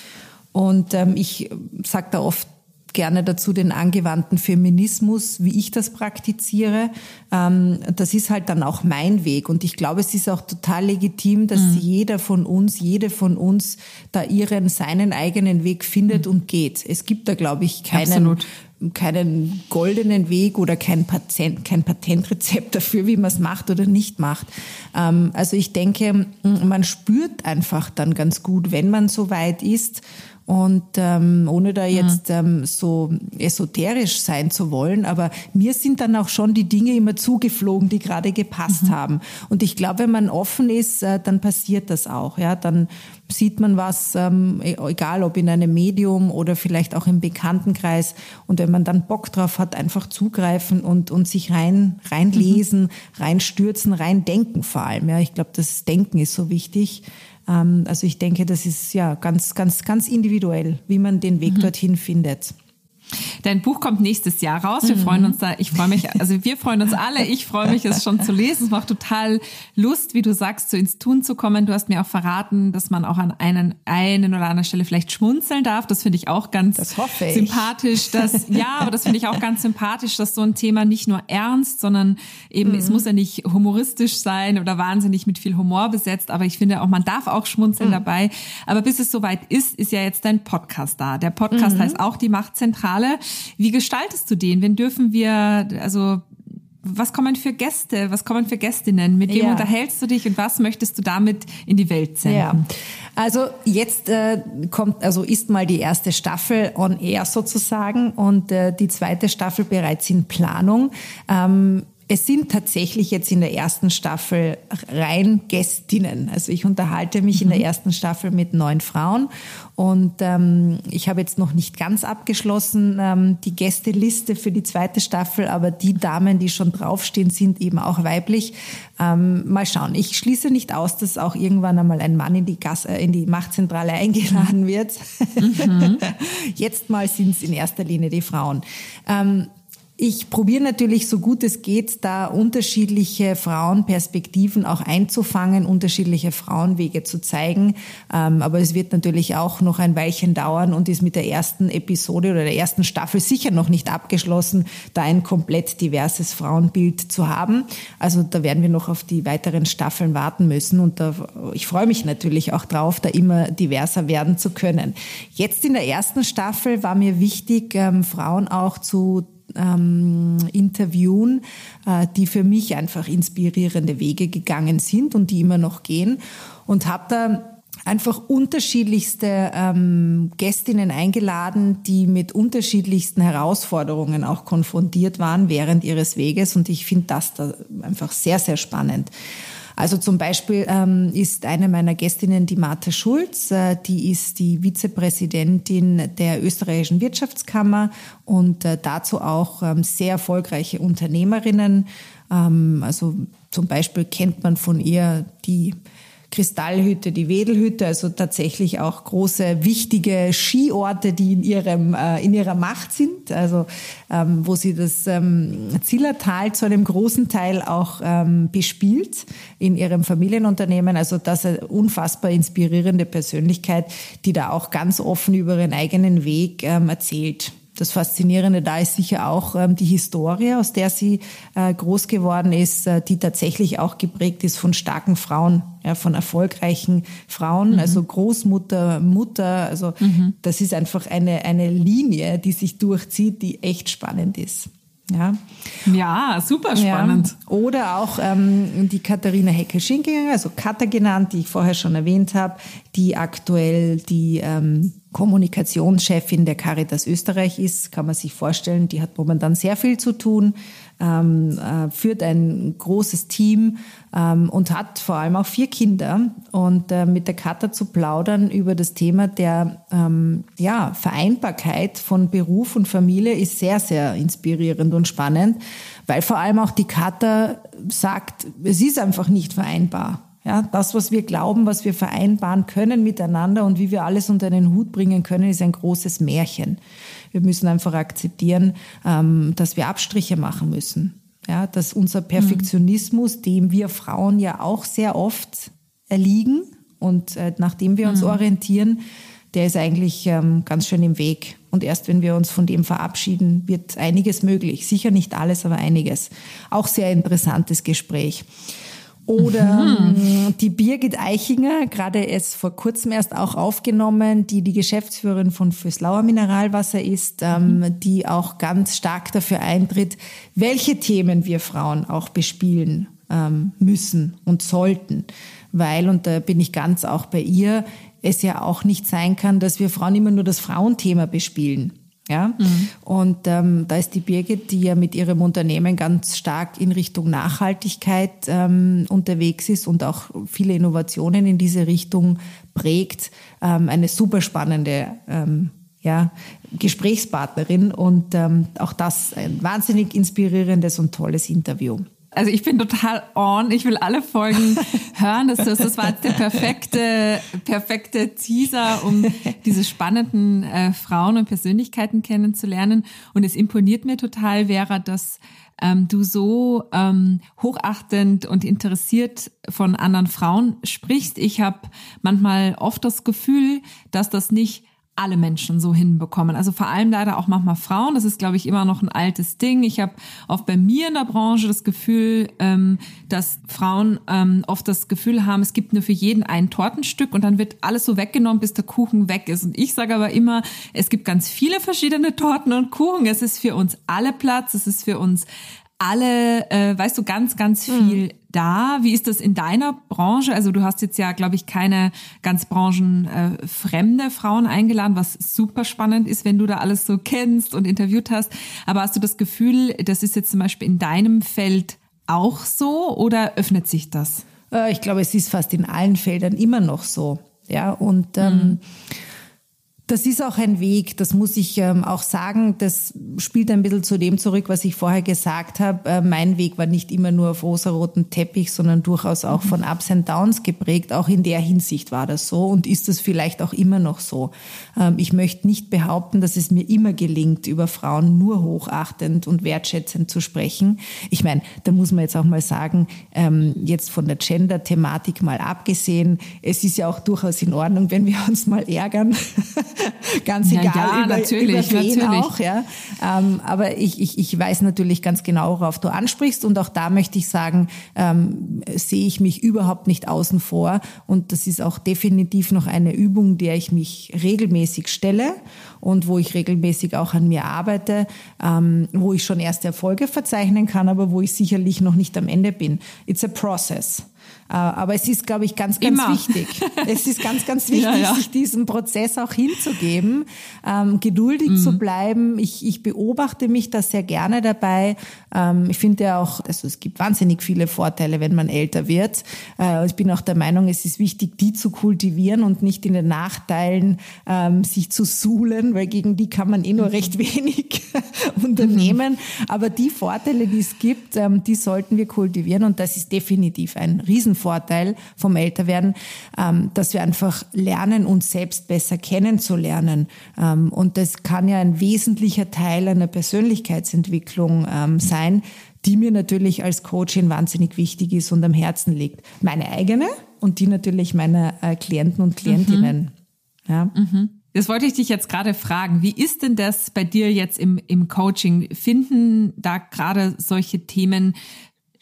Und ähm, ich sage da oft gerne dazu den angewandten Feminismus, wie ich das praktiziere. Ähm, das ist halt dann auch mein Weg. Und ich glaube, es ist auch total legitim, dass mhm. jeder von uns, jede von uns da ihren, seinen eigenen Weg findet mhm. und geht. Es gibt da, glaube ich, keinen, Absolut keinen goldenen Weg oder kein, Patent, kein Patentrezept dafür, wie man es macht oder nicht macht. Ähm, also ich denke, man spürt einfach dann ganz gut, wenn man so weit ist und ähm, ohne da jetzt ähm, so esoterisch sein zu wollen, aber mir sind dann auch schon die Dinge immer zugeflogen, die gerade gepasst mhm. haben. Und ich glaube, wenn man offen ist, äh, dann passiert das auch. Ja, dann sieht man was, ähm, e, egal ob in einem Medium oder vielleicht auch im Bekanntenkreis. Und wenn man dann Bock drauf hat, einfach zugreifen und, und sich rein reinlesen, mhm. reinstürzen, reindenken vor allem. Ja, ich glaube, das Denken ist so wichtig. Ähm, also ich denke, das ist ja ganz, ganz, ganz individuell, wie man den Weg mhm. dorthin findet. Dein Buch kommt nächstes Jahr raus. Wir mhm. freuen uns da. Ich freue mich, also wir freuen uns alle. Ich freue mich, es schon zu lesen. Es macht total Lust, wie du sagst, so ins Tun zu kommen. Du hast mir auch verraten, dass man auch an einen, einen oder anderen Stelle vielleicht schmunzeln darf. Das finde ich auch ganz sympathisch. Dass, ja, aber das finde ich auch ganz sympathisch, dass so ein Thema nicht nur ernst, sondern eben, mhm. es muss ja nicht humoristisch sein oder wahnsinnig mit viel Humor besetzt. Aber ich finde auch, man darf auch schmunzeln mhm. dabei. Aber bis es soweit ist, ist ja jetzt dein Podcast da. Der Podcast mhm. heißt auch die Machtzentrale. Finale. Wie gestaltest du den? Wen dürfen wir, also was kommen für Gäste, was kommen für Gästinnen? Mit wem ja. unterhältst du dich und was möchtest du damit in die Welt senden? Ja. Also jetzt äh, kommt, also ist mal die erste Staffel on air sozusagen und äh, die zweite Staffel bereits in Planung. Ähm, es sind tatsächlich jetzt in der ersten Staffel rein Gästinnen. Also ich unterhalte mich mhm. in der mhm. ersten Staffel mit neun Frauen und ähm, ich habe jetzt noch nicht ganz abgeschlossen ähm, die Gästeliste für die zweite Staffel, aber die Damen, die schon draufstehen, sind eben auch weiblich. Ähm, mal schauen. Ich schließe nicht aus, dass auch irgendwann einmal ein Mann in die, Gas äh, in die Machtzentrale [laughs] eingeladen wird. Mhm. [laughs] jetzt mal sind es in erster Linie die Frauen. Ähm, ich probiere natürlich so gut es geht, da unterschiedliche Frauenperspektiven auch einzufangen, unterschiedliche Frauenwege zu zeigen. Ähm, aber es wird natürlich auch noch ein Weilchen dauern und ist mit der ersten Episode oder der ersten Staffel sicher noch nicht abgeschlossen, da ein komplett diverses Frauenbild zu haben. Also da werden wir noch auf die weiteren Staffeln warten müssen und da, ich freue mich natürlich auch drauf, da immer diverser werden zu können. Jetzt in der ersten Staffel war mir wichtig, ähm, Frauen auch zu ähm, interviewen, äh, die für mich einfach inspirierende Wege gegangen sind und die immer noch gehen. Und habe da einfach unterschiedlichste ähm, Gästinnen eingeladen, die mit unterschiedlichsten Herausforderungen auch konfrontiert waren während ihres Weges. Und ich finde das da einfach sehr, sehr spannend. Also zum Beispiel ähm, ist eine meiner Gästinnen die Martha Schulz, äh, die ist die Vizepräsidentin der österreichischen Wirtschaftskammer und äh, dazu auch ähm, sehr erfolgreiche Unternehmerinnen. Ähm, also zum Beispiel kennt man von ihr die Kristallhütte, die Wedelhütte, also tatsächlich auch große, wichtige Skiorte, die in ihrem äh, in ihrer Macht sind, also ähm, wo sie das ähm, Zillertal zu einem großen Teil auch ähm, bespielt in ihrem Familienunternehmen. Also das ist eine unfassbar inspirierende Persönlichkeit, die da auch ganz offen über ihren eigenen Weg ähm, erzählt. Das Faszinierende da ist sicher auch ähm, die Historie, aus der sie äh, groß geworden ist, äh, die tatsächlich auch geprägt ist von starken Frauen, ja, von erfolgreichen Frauen, mhm. also Großmutter, Mutter. Also mhm. das ist einfach eine, eine Linie, die sich durchzieht, die echt spannend ist. Ja, ja super spannend. Ja. Oder auch ähm, die Katharina Hecke-Schinkinger, also Katha genannt, die ich vorher schon erwähnt habe, die aktuell die ähm, Kommunikationschefin der Caritas Österreich ist, kann man sich vorstellen, die hat momentan sehr viel zu tun, ähm, äh, führt ein großes Team ähm, und hat vor allem auch vier Kinder. Und äh, mit der Katha zu plaudern über das Thema der ähm, ja, Vereinbarkeit von Beruf und Familie ist sehr, sehr inspirierend und spannend, weil vor allem auch die Katha sagt, es ist einfach nicht vereinbar. Ja, das, was wir glauben, was wir vereinbaren können miteinander und wie wir alles unter einen Hut bringen können, ist ein großes Märchen. Wir müssen einfach akzeptieren, ähm, dass wir Abstriche machen müssen. Ja, dass unser Perfektionismus, dem wir Frauen ja auch sehr oft erliegen und äh, nachdem wir uns mhm. orientieren, der ist eigentlich ähm, ganz schön im Weg. Und erst wenn wir uns von dem verabschieden, wird einiges möglich. Sicher nicht alles, aber einiges. Auch sehr interessantes Gespräch. Oder mhm. die Birgit Eichinger, gerade erst vor kurzem erst auch aufgenommen, die die Geschäftsführerin von Füßlauer Mineralwasser ist, ähm, mhm. die auch ganz stark dafür eintritt, welche Themen wir Frauen auch bespielen ähm, müssen und sollten. Weil, und da bin ich ganz auch bei ihr, es ja auch nicht sein kann, dass wir Frauen immer nur das Frauenthema bespielen. Ja? Mhm. Und ähm, da ist die Birgit, die ja mit ihrem Unternehmen ganz stark in Richtung Nachhaltigkeit ähm, unterwegs ist und auch viele Innovationen in diese Richtung prägt, ähm, eine super spannende ähm, ja, Gesprächspartnerin und ähm, auch das ein wahnsinnig inspirierendes und tolles Interview. Also ich bin total on. Ich will alle Folgen [laughs] hören. Das, das war jetzt der perfekte, perfekte Teaser, um diese spannenden äh, Frauen und Persönlichkeiten kennenzulernen. Und es imponiert mir total, Vera, dass ähm, du so ähm, hochachtend und interessiert von anderen Frauen sprichst. Ich habe manchmal oft das Gefühl, dass das nicht alle Menschen so hinbekommen. Also vor allem leider auch manchmal Frauen. Das ist, glaube ich, immer noch ein altes Ding. Ich habe oft bei mir in der Branche das Gefühl, ähm, dass Frauen ähm, oft das Gefühl haben, es gibt nur für jeden ein Tortenstück und dann wird alles so weggenommen, bis der Kuchen weg ist. Und ich sage aber immer, es gibt ganz viele verschiedene Torten und Kuchen. Es ist für uns alle Platz. Es ist für uns alle, äh, weißt du, ganz, ganz mhm. viel mhm. da. Wie ist das in deiner Branche? Also du hast jetzt ja, glaube ich, keine ganz branchenfremde äh, Frauen eingeladen, was super spannend ist, wenn du da alles so kennst und interviewt hast. Aber hast du das Gefühl, das ist jetzt zum Beispiel in deinem Feld auch so oder öffnet sich das? Äh, ich glaube, es ist fast in allen Feldern immer noch so. Ja, und ähm, mhm. Das ist auch ein Weg, das muss ich ähm, auch sagen. Das spielt ein bisschen zu dem zurück, was ich vorher gesagt habe. Äh, mein Weg war nicht immer nur auf rosa-roten Teppich, sondern durchaus auch von Ups and Downs geprägt. Auch in der Hinsicht war das so und ist das vielleicht auch immer noch so. Ähm, ich möchte nicht behaupten, dass es mir immer gelingt, über Frauen nur hochachtend und wertschätzend zu sprechen. Ich meine, da muss man jetzt auch mal sagen, ähm, jetzt von der Gender-Thematik mal abgesehen, es ist ja auch durchaus in Ordnung, wenn wir uns mal ärgern. [laughs] [laughs] ganz egal ja, ja, über, natürlich, über natürlich. auch. Ja. Ähm, aber ich, ich, ich weiß natürlich ganz genau, worauf du ansprichst und auch da möchte ich sagen, ähm, sehe ich mich überhaupt nicht außen vor und das ist auch definitiv noch eine Übung, der ich mich regelmäßig stelle und wo ich regelmäßig auch an mir arbeite, ähm, wo ich schon erste Erfolge verzeichnen kann, aber wo ich sicherlich noch nicht am Ende bin. It's a process. Äh, aber es ist, glaube ich, ganz, ganz Immer. wichtig. [laughs] Es ist ganz, ganz wichtig, ja, ja. sich diesem Prozess auch hinzugeben, ähm, geduldig mhm. zu bleiben. Ich, ich beobachte mich da sehr gerne dabei. Ähm, ich finde ja auch, also es gibt wahnsinnig viele Vorteile, wenn man älter wird. Äh, ich bin auch der Meinung, es ist wichtig, die zu kultivieren und nicht in den Nachteilen ähm, sich zu suhlen, weil gegen die kann man eh nur recht wenig [laughs] unternehmen. Mhm. Aber die Vorteile, die es gibt, ähm, die sollten wir kultivieren und das ist definitiv ein Riesenvorteil vom Älterwerden, ähm, dass wir einfach lernen, uns selbst besser kennenzulernen. Ähm, und das kann ja ein wesentlicher Teil einer Persönlichkeitsentwicklung ähm, sein, die mir natürlich als Coachin wahnsinnig wichtig ist und am Herzen liegt. Meine eigene und die natürlich meiner äh, Klienten und Klientinnen. Mhm. Ja. Mhm. Das wollte ich dich jetzt gerade fragen. Wie ist denn das bei dir jetzt im, im Coaching? Finden da gerade solche Themen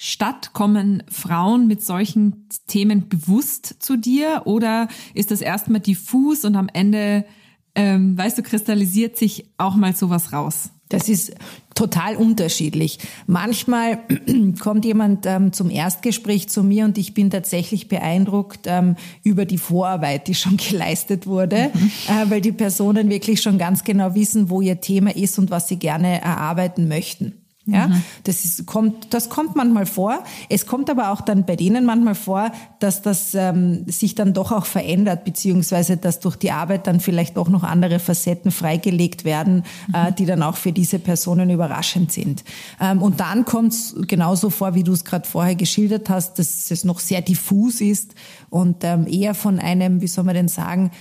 statt? Kommen Frauen mit solchen Themen bewusst zu dir oder ist das erstmal diffus und am Ende, ähm, weißt du, kristallisiert sich auch mal sowas raus? Das ist total unterschiedlich. Manchmal [clears throat] kommt jemand ähm, zum Erstgespräch zu mir und ich bin tatsächlich beeindruckt ähm, über die Vorarbeit, die [laughs] schon geleistet wurde, mhm. äh, weil die Personen wirklich schon ganz genau wissen, wo ihr Thema ist und was sie gerne erarbeiten möchten. Ja, mhm. das ist, kommt, das kommt manchmal vor. Es kommt aber auch dann bei denen manchmal vor, dass das ähm, sich dann doch auch verändert, beziehungsweise dass durch die Arbeit dann vielleicht auch noch andere Facetten freigelegt werden, äh, mhm. äh, die dann auch für diese Personen überraschend sind. Ähm, und dann kommt es genauso vor, wie du es gerade vorher geschildert hast, dass es noch sehr diffus ist und ähm, eher von einem, wie soll man denn sagen,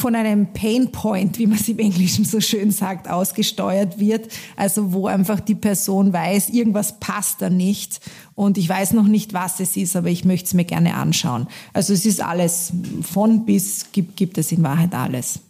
von einem Pain Point, wie man es im Englischen so schön sagt, ausgesteuert wird. Also wo einfach die Person weiß, irgendwas passt da nicht und ich weiß noch nicht, was es ist, aber ich möchte es mir gerne anschauen. Also es ist alles von bis gibt, gibt es in Wahrheit alles.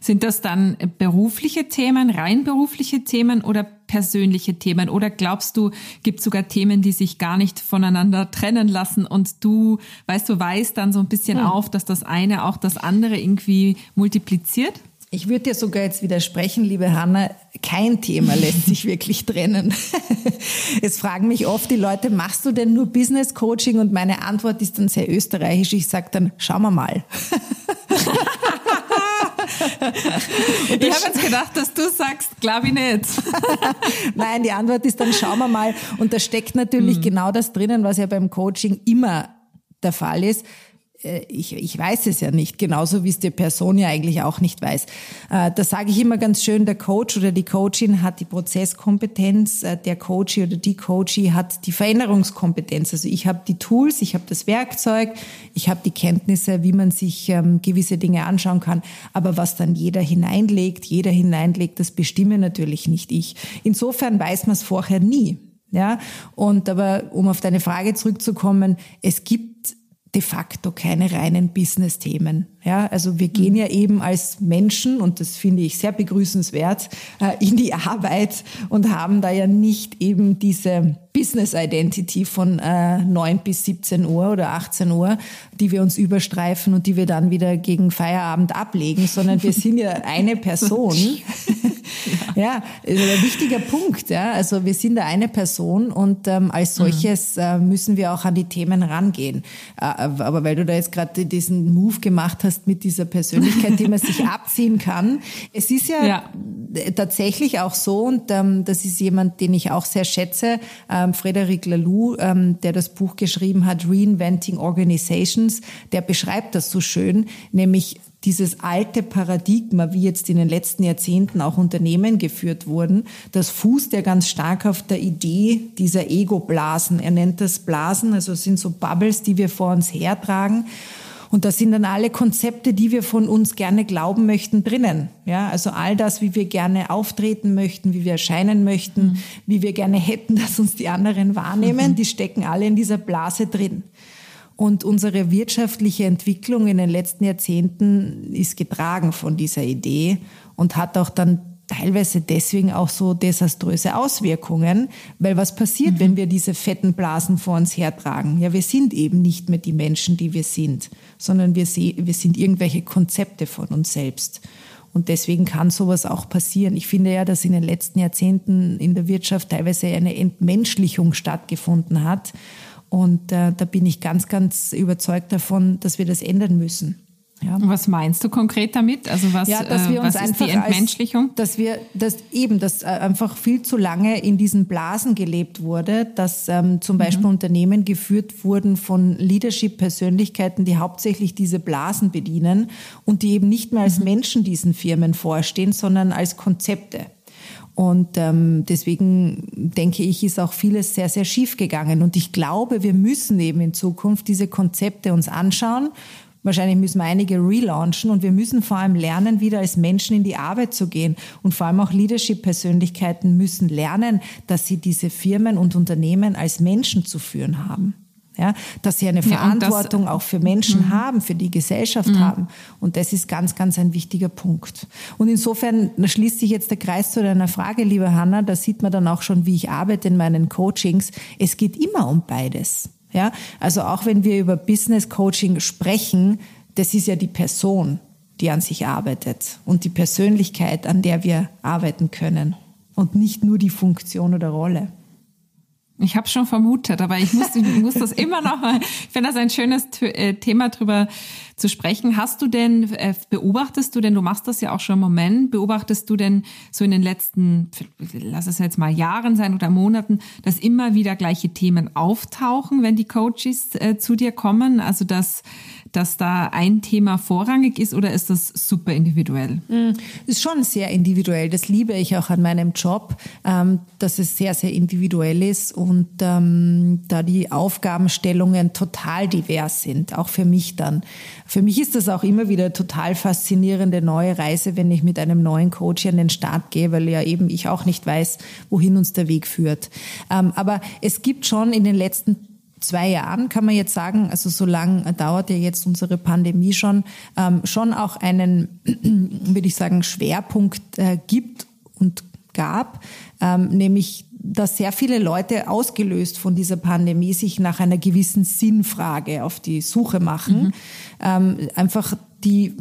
Sind das dann berufliche Themen, rein berufliche Themen oder persönliche Themen? Oder glaubst du, gibt sogar Themen, die sich gar nicht voneinander trennen lassen und du, weißt du, weißt dann so ein bisschen hm. auf, dass das eine auch das andere irgendwie multipliziert? Ich würde dir sogar jetzt widersprechen, liebe Hanna, kein Thema lässt sich wirklich trennen. [laughs] Es fragen mich oft die Leute, machst du denn nur Business Coaching? Und meine Antwort ist dann sehr österreichisch. Ich sage dann, schauen wir mal. [laughs] [laughs] ich habe jetzt gedacht, dass du sagst, glaube ich nicht. [laughs] Nein, die Antwort ist dann, schauen wir mal. Und da steckt natürlich mhm. genau das drinnen, was ja beim Coaching immer der Fall ist. Äh, ich, ich weiß es ja nicht, genauso wie es die Person ja eigentlich auch nicht weiß. Äh, da sage ich immer ganz schön, der Coach oder die Coachin hat die Prozesskompetenz, äh, der Coachie oder die Coachie hat die Veränderungskompetenz. Also ich habe die Tools, ich habe das Werkzeug, ich habe die Kenntnisse, wie man sich ähm, gewisse Dinge anschauen kann. Aber was dann jeder hineinlegt, jeder hineinlegt, das bestimme natürlich nicht ich. Insofern weiß man es vorher nie. Ja, und aber um auf deine Frage zurückzukommen, es gibt de facto keine reinen Business-Themen. Ja, also wir gehen ja eben als Menschen, und das finde ich sehr begrüßenswert, äh, in die Arbeit und haben da ja nicht eben diese Business Identity von äh, 9 bis 17 Uhr oder 18 Uhr, die wir uns überstreifen und die wir dann wieder gegen Feierabend ablegen, sondern wir sind ja [laughs] eine Person. ja, [laughs] ist ein wichtiger Punkt. Ja, also wir sind da eine Person und ähm, als mhm. solches äh, müssen wir auch an die Themen rangehen. Äh, aber weil du da jetzt gerade diesen Move gemacht hast, hast mit dieser Persönlichkeit, die man sich [laughs] abziehen kann. Es ist ja, ja. tatsächlich auch so, und ähm, das ist jemand, den ich auch sehr schätze, ähm, Frederic Laloux, ähm, der das Buch geschrieben hat, Reinventing Organizations, der beschreibt das so schön, nämlich dieses alte Paradigma, wie jetzt in den letzten Jahrzehnten auch Unternehmen geführt wurden, das fußt ja ganz stark auf der Idee dieser Ego-Blasen. Er nennt das Blasen, also es sind so Bubbles, die wir vor uns hertragen. Und da sind dann alle Konzepte, die wir von uns gerne glauben möchten, drinnen. Ja, also all das, wie wir gerne auftreten möchten, wie wir erscheinen möchten, mhm. wie wir gerne hätten, [laughs] dass uns die anderen wahrnehmen, mhm. die stecken alle in dieser Blase drin. Und unsere wirtschaftliche Entwicklung in den letzten Jahrzehnten ist getragen von dieser Idee und hat auch dann teilweise deswegen auch so desaströse Auswirkungen, weil was passiert, mhm. wenn wir diese fetten Blasen vor uns hertragen? Ja, wir sind eben nicht mehr die Menschen, die wir sind, sondern wir, wir sind irgendwelche Konzepte von uns selbst. Und deswegen kann sowas auch passieren. Ich finde ja, dass in den letzten Jahrzehnten in der Wirtschaft teilweise eine Entmenschlichung stattgefunden hat. Und äh, da bin ich ganz, ganz überzeugt davon, dass wir das ändern müssen. Ja. Was meinst du konkret damit? Also was, ja, dass wir äh, uns was ist die Entmenschlichung? Als, dass wir, dass eben, dass äh, einfach viel zu lange in diesen Blasen gelebt wurde, dass ähm, zum mhm. Beispiel mhm. Unternehmen geführt wurden von Leadership-Persönlichkeiten, die hauptsächlich diese Blasen bedienen und die eben nicht mehr als mhm. Menschen diesen Firmen vorstehen, sondern als Konzepte. Und ähm, deswegen denke ich, ist auch vieles sehr, sehr schief gegangen. Und ich glaube, wir müssen eben in Zukunft diese Konzepte uns anschauen Wahrscheinlich müssen wir einige relaunchen und wir müssen vor allem lernen, wieder als Menschen in die Arbeit zu gehen. Und vor allem auch Leadership-Persönlichkeiten müssen lernen, dass sie diese Firmen und Unternehmen als Menschen zu führen haben. Ja, dass sie eine Verantwortung das, auch für Menschen mhm. haben, für die Gesellschaft mhm. haben. Und das ist ganz, ganz ein wichtiger Punkt. Und insofern schließt sich jetzt der Kreis zu deiner Frage, liebe Hanna. Da sieht man dann auch schon, wie ich arbeite in meinen Coachings. Es geht immer um beides. Ja, also auch wenn wir über Business Coaching sprechen, das ist ja die Person, die an sich arbeitet und die Persönlichkeit, an der wir arbeiten können. und nicht nur die Funktion oder Rolle. Ich habe schon vermutet, aber ich muss, ich muss das immer noch mal, ich finde das ein schönes äh, Thema drüber zu sprechen. Hast du denn, äh, beobachtest du denn, du machst das ja auch schon im Moment, beobachtest du denn so in den letzten, lass es jetzt mal Jahren sein oder Monaten, dass immer wieder gleiche Themen auftauchen, wenn die Coaches äh, zu dir kommen? Also dass dass da ein Thema vorrangig ist oder ist das super individuell? Mm, ist schon sehr individuell. Das liebe ich auch an meinem Job, ähm, dass es sehr, sehr individuell ist und ähm, da die Aufgabenstellungen total divers sind, auch für mich dann. Für mich ist das auch immer wieder total faszinierende neue Reise, wenn ich mit einem neuen Coach an den Start gehe, weil ja eben ich auch nicht weiß, wohin uns der Weg führt. Ähm, aber es gibt schon in den letzten zwei Jahren kann man jetzt sagen, also so lang dauert ja jetzt unsere Pandemie schon, ähm, schon auch einen, [clears throat] würde ich sagen, Schwerpunkt äh, gibt und gab, ähm, nämlich dass sehr viele Leute ausgelöst von dieser Pandemie sich nach einer gewissen Sinnfrage auf die Suche machen. Mhm. Ähm, einfach die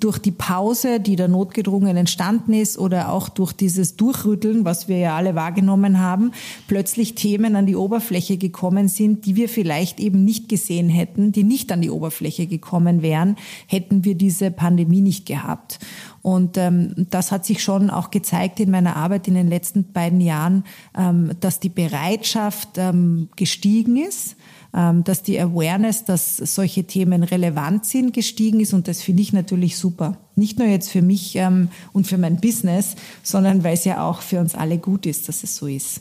durch die Pause, die da notgedrungen entstanden ist oder auch durch dieses Durchrütteln, was wir ja alle wahrgenommen haben, plötzlich Themen an die Oberfläche gekommen sind, die wir vielleicht eben nicht gesehen hätten, die nicht an die Oberfläche gekommen wären, hätten wir diese Pandemie nicht gehabt. Und ähm, das hat sich schon auch gezeigt in meiner Arbeit in den letzten beiden Jahren, ähm, dass die Bereitschaft ähm, gestiegen ist dass die Awareness, dass solche Themen relevant sind, gestiegen ist und das finde ich natürlich super. Nicht nur jetzt für mich ähm, und für mein Business, sondern weil es ja auch für uns alle gut ist, dass es so ist.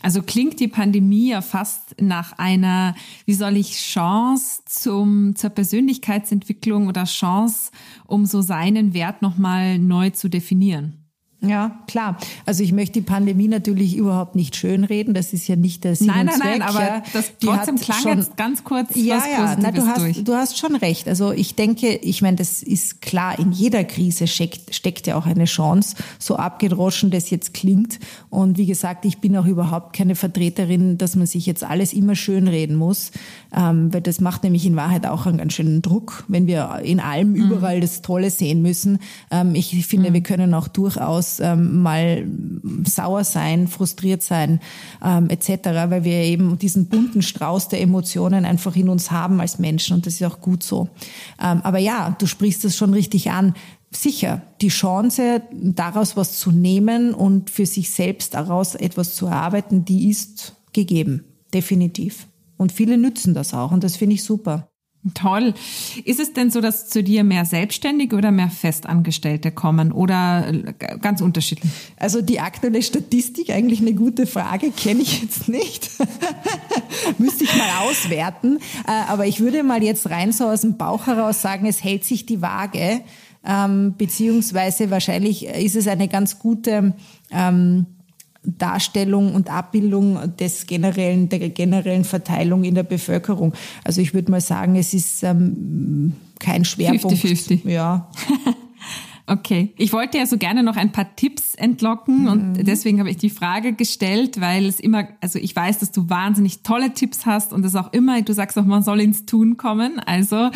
Also klingt die Pandemie ja fast nach einer, wie soll ich, Chance zum, zur Persönlichkeitsentwicklung oder Chance, um so seinen Wert nochmal neu zu definieren. Ja, klar. Also ich möchte die Pandemie natürlich überhaupt nicht schönreden. Das ist ja nicht der Sinn nein, nein, Zweck. Nein, aber das die trotzdem klang schon, jetzt ganz kurz ja, was ja, na, du hast, durch. du hast schon recht. Also ich denke, ich meine, das ist klar. In jeder Krise steckt, steckt ja auch eine Chance. So abgedroschen das jetzt klingt. Und wie gesagt, ich bin auch überhaupt keine Vertreterin, dass man sich jetzt alles immer schönreden muss, ähm, weil das macht nämlich in Wahrheit auch einen ganz schönen Druck, wenn wir in allem mhm. überall das Tolle sehen müssen. Ähm, ich finde, mhm. wir können auch durchaus ähm, mal sauer sein, frustriert sein ähm, etc., weil wir eben diesen bunten Strauß der Emotionen einfach in uns haben als Menschen und das ist auch gut so. Ähm, aber ja, du sprichst es schon richtig an. Sicher, die Chance, daraus was zu nehmen und für sich selbst daraus etwas zu erarbeiten, die ist gegeben, definitiv. Und viele nützen das auch und das finde ich super. Toll. Ist es denn so, dass zu dir mehr Selbstständige oder mehr Festangestellte kommen oder äh, ganz unterschiedlich? Also die aktuelle Statistik, eigentlich eine gute Frage, kenne ich jetzt nicht. [laughs] Müsste ich mal auswerten. Äh, aber ich würde mal jetzt rein so aus dem Bauch heraus sagen, es hält sich die Waage, ähm, beziehungsweise wahrscheinlich ist es eine ganz gute ähm, Darstellung und Abbildung des generellen, der generellen Verteilung in der Bevölkerung. Also ich würde mal sagen, es ist ähm, kein Schwerpunkt. 50-50. Ja. [laughs] Okay, ich wollte ja so gerne noch ein paar Tipps entlocken mhm. und deswegen habe ich die Frage gestellt, weil es immer, also ich weiß, dass du wahnsinnig tolle Tipps hast und es auch immer, du sagst auch, man soll ins Tun kommen. Also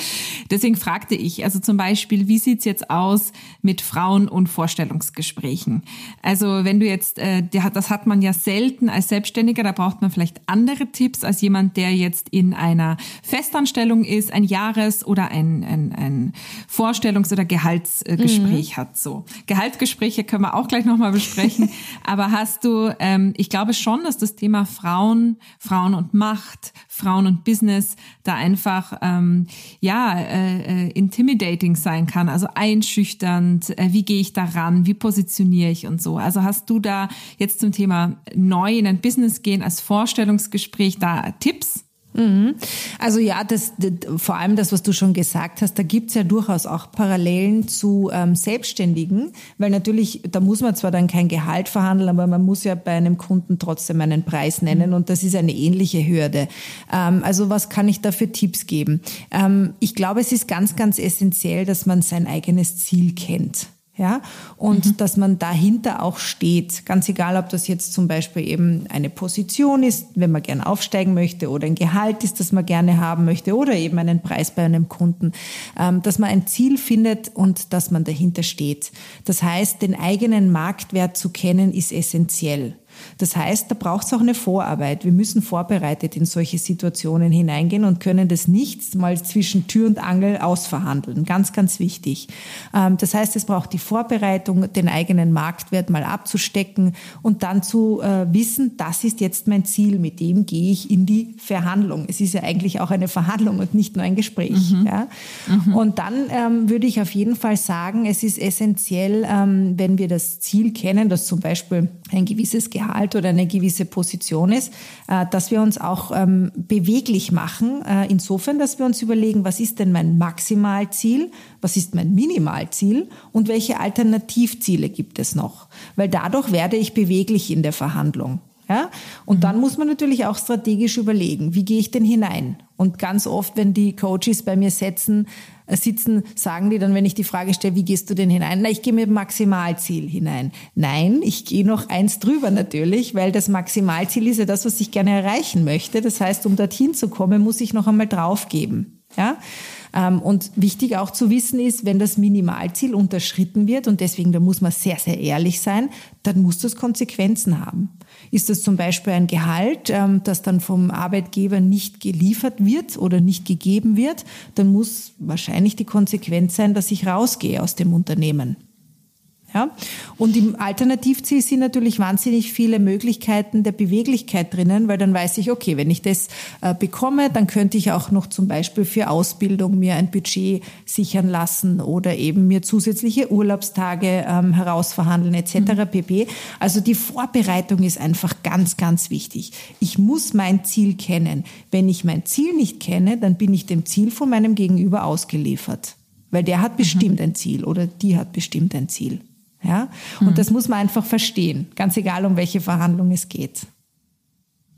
deswegen fragte ich, also zum Beispiel, wie sieht's jetzt aus mit Frauen- und Vorstellungsgesprächen? Also wenn du jetzt, äh, das hat man ja selten als Selbstständiger, da braucht man vielleicht andere Tipps als jemand, der jetzt in einer Festanstellung ist, ein Jahres- oder ein, ein, ein Vorstellungs- oder Gehaltsgespräch. Mhm Gespräch hat. So Gehaltsgespräche können wir auch gleich nochmal besprechen. [laughs] Aber hast du, ähm, ich glaube schon, dass das Thema Frauen, Frauen und Macht, Frauen und Business da einfach ähm, ja äh, äh, intimidating sein kann, also einschüchternd. Äh, wie gehe ich daran? Wie positioniere ich und so? Also hast du da jetzt zum Thema neu in ein Business gehen als Vorstellungsgespräch da Tipps? Mhm. Also ja, das, das, vor allem das, was du schon gesagt hast, da gibt's ja durchaus auch Parallelen zu ähm, Selbstständigen, weil natürlich, da muss man zwar dann kein Gehalt verhandeln, aber man muss ja bei einem Kunden trotzdem einen Preis nennen und das ist eine ähnliche Hürde. Ähm, also was kann ich da für Tipps geben? Ähm, ich glaube, es ist ganz, ganz essentiell, dass man sein eigenes Ziel kennt. Ja, und mhm. dass man dahinter auch steht. Ganz egal, ob das jetzt zum Beispiel eben eine Position ist, wenn man gerne aufsteigen möchte oder ein Gehalt ist, das man gerne haben möchte oder eben einen Preis bei einem Kunden, ähm, dass man ein Ziel findet und dass man dahinter steht. Das heißt, den eigenen Marktwert zu kennen ist essentiell. Das heißt, da braucht es auch eine Vorarbeit. Wir müssen vorbereitet in solche Situationen hineingehen und können das nicht mal zwischen Tür und Angel ausverhandeln. Ganz, ganz wichtig. Ähm, das heißt, es braucht die Vorbereitung, den eigenen Marktwert mal abzustecken und dann zu äh, wissen, das ist jetzt mein Ziel, mit dem gehe ich in die Verhandlung. Es ist ja eigentlich auch eine Verhandlung und nicht nur ein Gespräch. Mhm. Ja? Mhm. Und dann ähm, würde ich auf jeden Fall sagen, es ist essentiell, ähm, wenn wir das Ziel kennen, dass zum Beispiel ein gewisses Gehalt Gehalt oder eine gewisse Position ist, äh, dass wir uns auch ähm, beweglich machen. Äh, insofern, dass wir uns überlegen, was ist denn mein Maximalziel, was ist mein Minimalziel und welche Alternativziele gibt es noch. Weil dadurch werde ich beweglich in der Verhandlung. Ja? Und dann muss man natürlich auch strategisch überlegen, wie gehe ich denn hinein? Und ganz oft, wenn die Coaches bei mir setzen, sitzen, sagen die dann, wenn ich die Frage stelle, wie gehst du denn hinein? Na, ich gehe mit Maximalziel hinein. Nein, ich gehe noch eins drüber natürlich, weil das Maximalziel ist ja das, was ich gerne erreichen möchte. Das heißt, um dorthin zu kommen, muss ich noch einmal draufgeben. Ja? Ähm, und wichtig auch zu wissen ist, wenn das Minimalziel unterschritten wird, und deswegen, da muss man sehr, sehr ehrlich sein, dann muss das Konsequenzen haben. Ist das zum Beispiel ein Gehalt, ähm, das dann vom Arbeitgeber nicht geliefert wird oder nicht gegeben wird, dann muss wahrscheinlich die Konsequenz sein, dass ich rausgehe aus dem Unternehmen. Ja? Und im Alternativziel sind natürlich wahnsinnig viele Möglichkeiten der Beweglichkeit drinnen, weil dann weiß ich, okay, wenn ich das äh, bekomme, dann könnte ich auch noch zum Beispiel für Ausbildung mir ein Budget sichern lassen oder eben mir zusätzliche Urlaubstage ähm, herausverhandeln etc. Mhm. pp. Also die Vorbereitung ist einfach ganz, ganz wichtig. Ich muss mein Ziel kennen. Wenn ich mein Ziel nicht kenne, dann bin ich dem Ziel von meinem Gegenüber ausgeliefert. Weil der hat mhm. bestimmt mhm. ein Ziel oder die hat bestimmt ein Ziel. Ja? Und mhm. das muss man einfach verstehen, ganz egal, um welche Verhandlung es geht.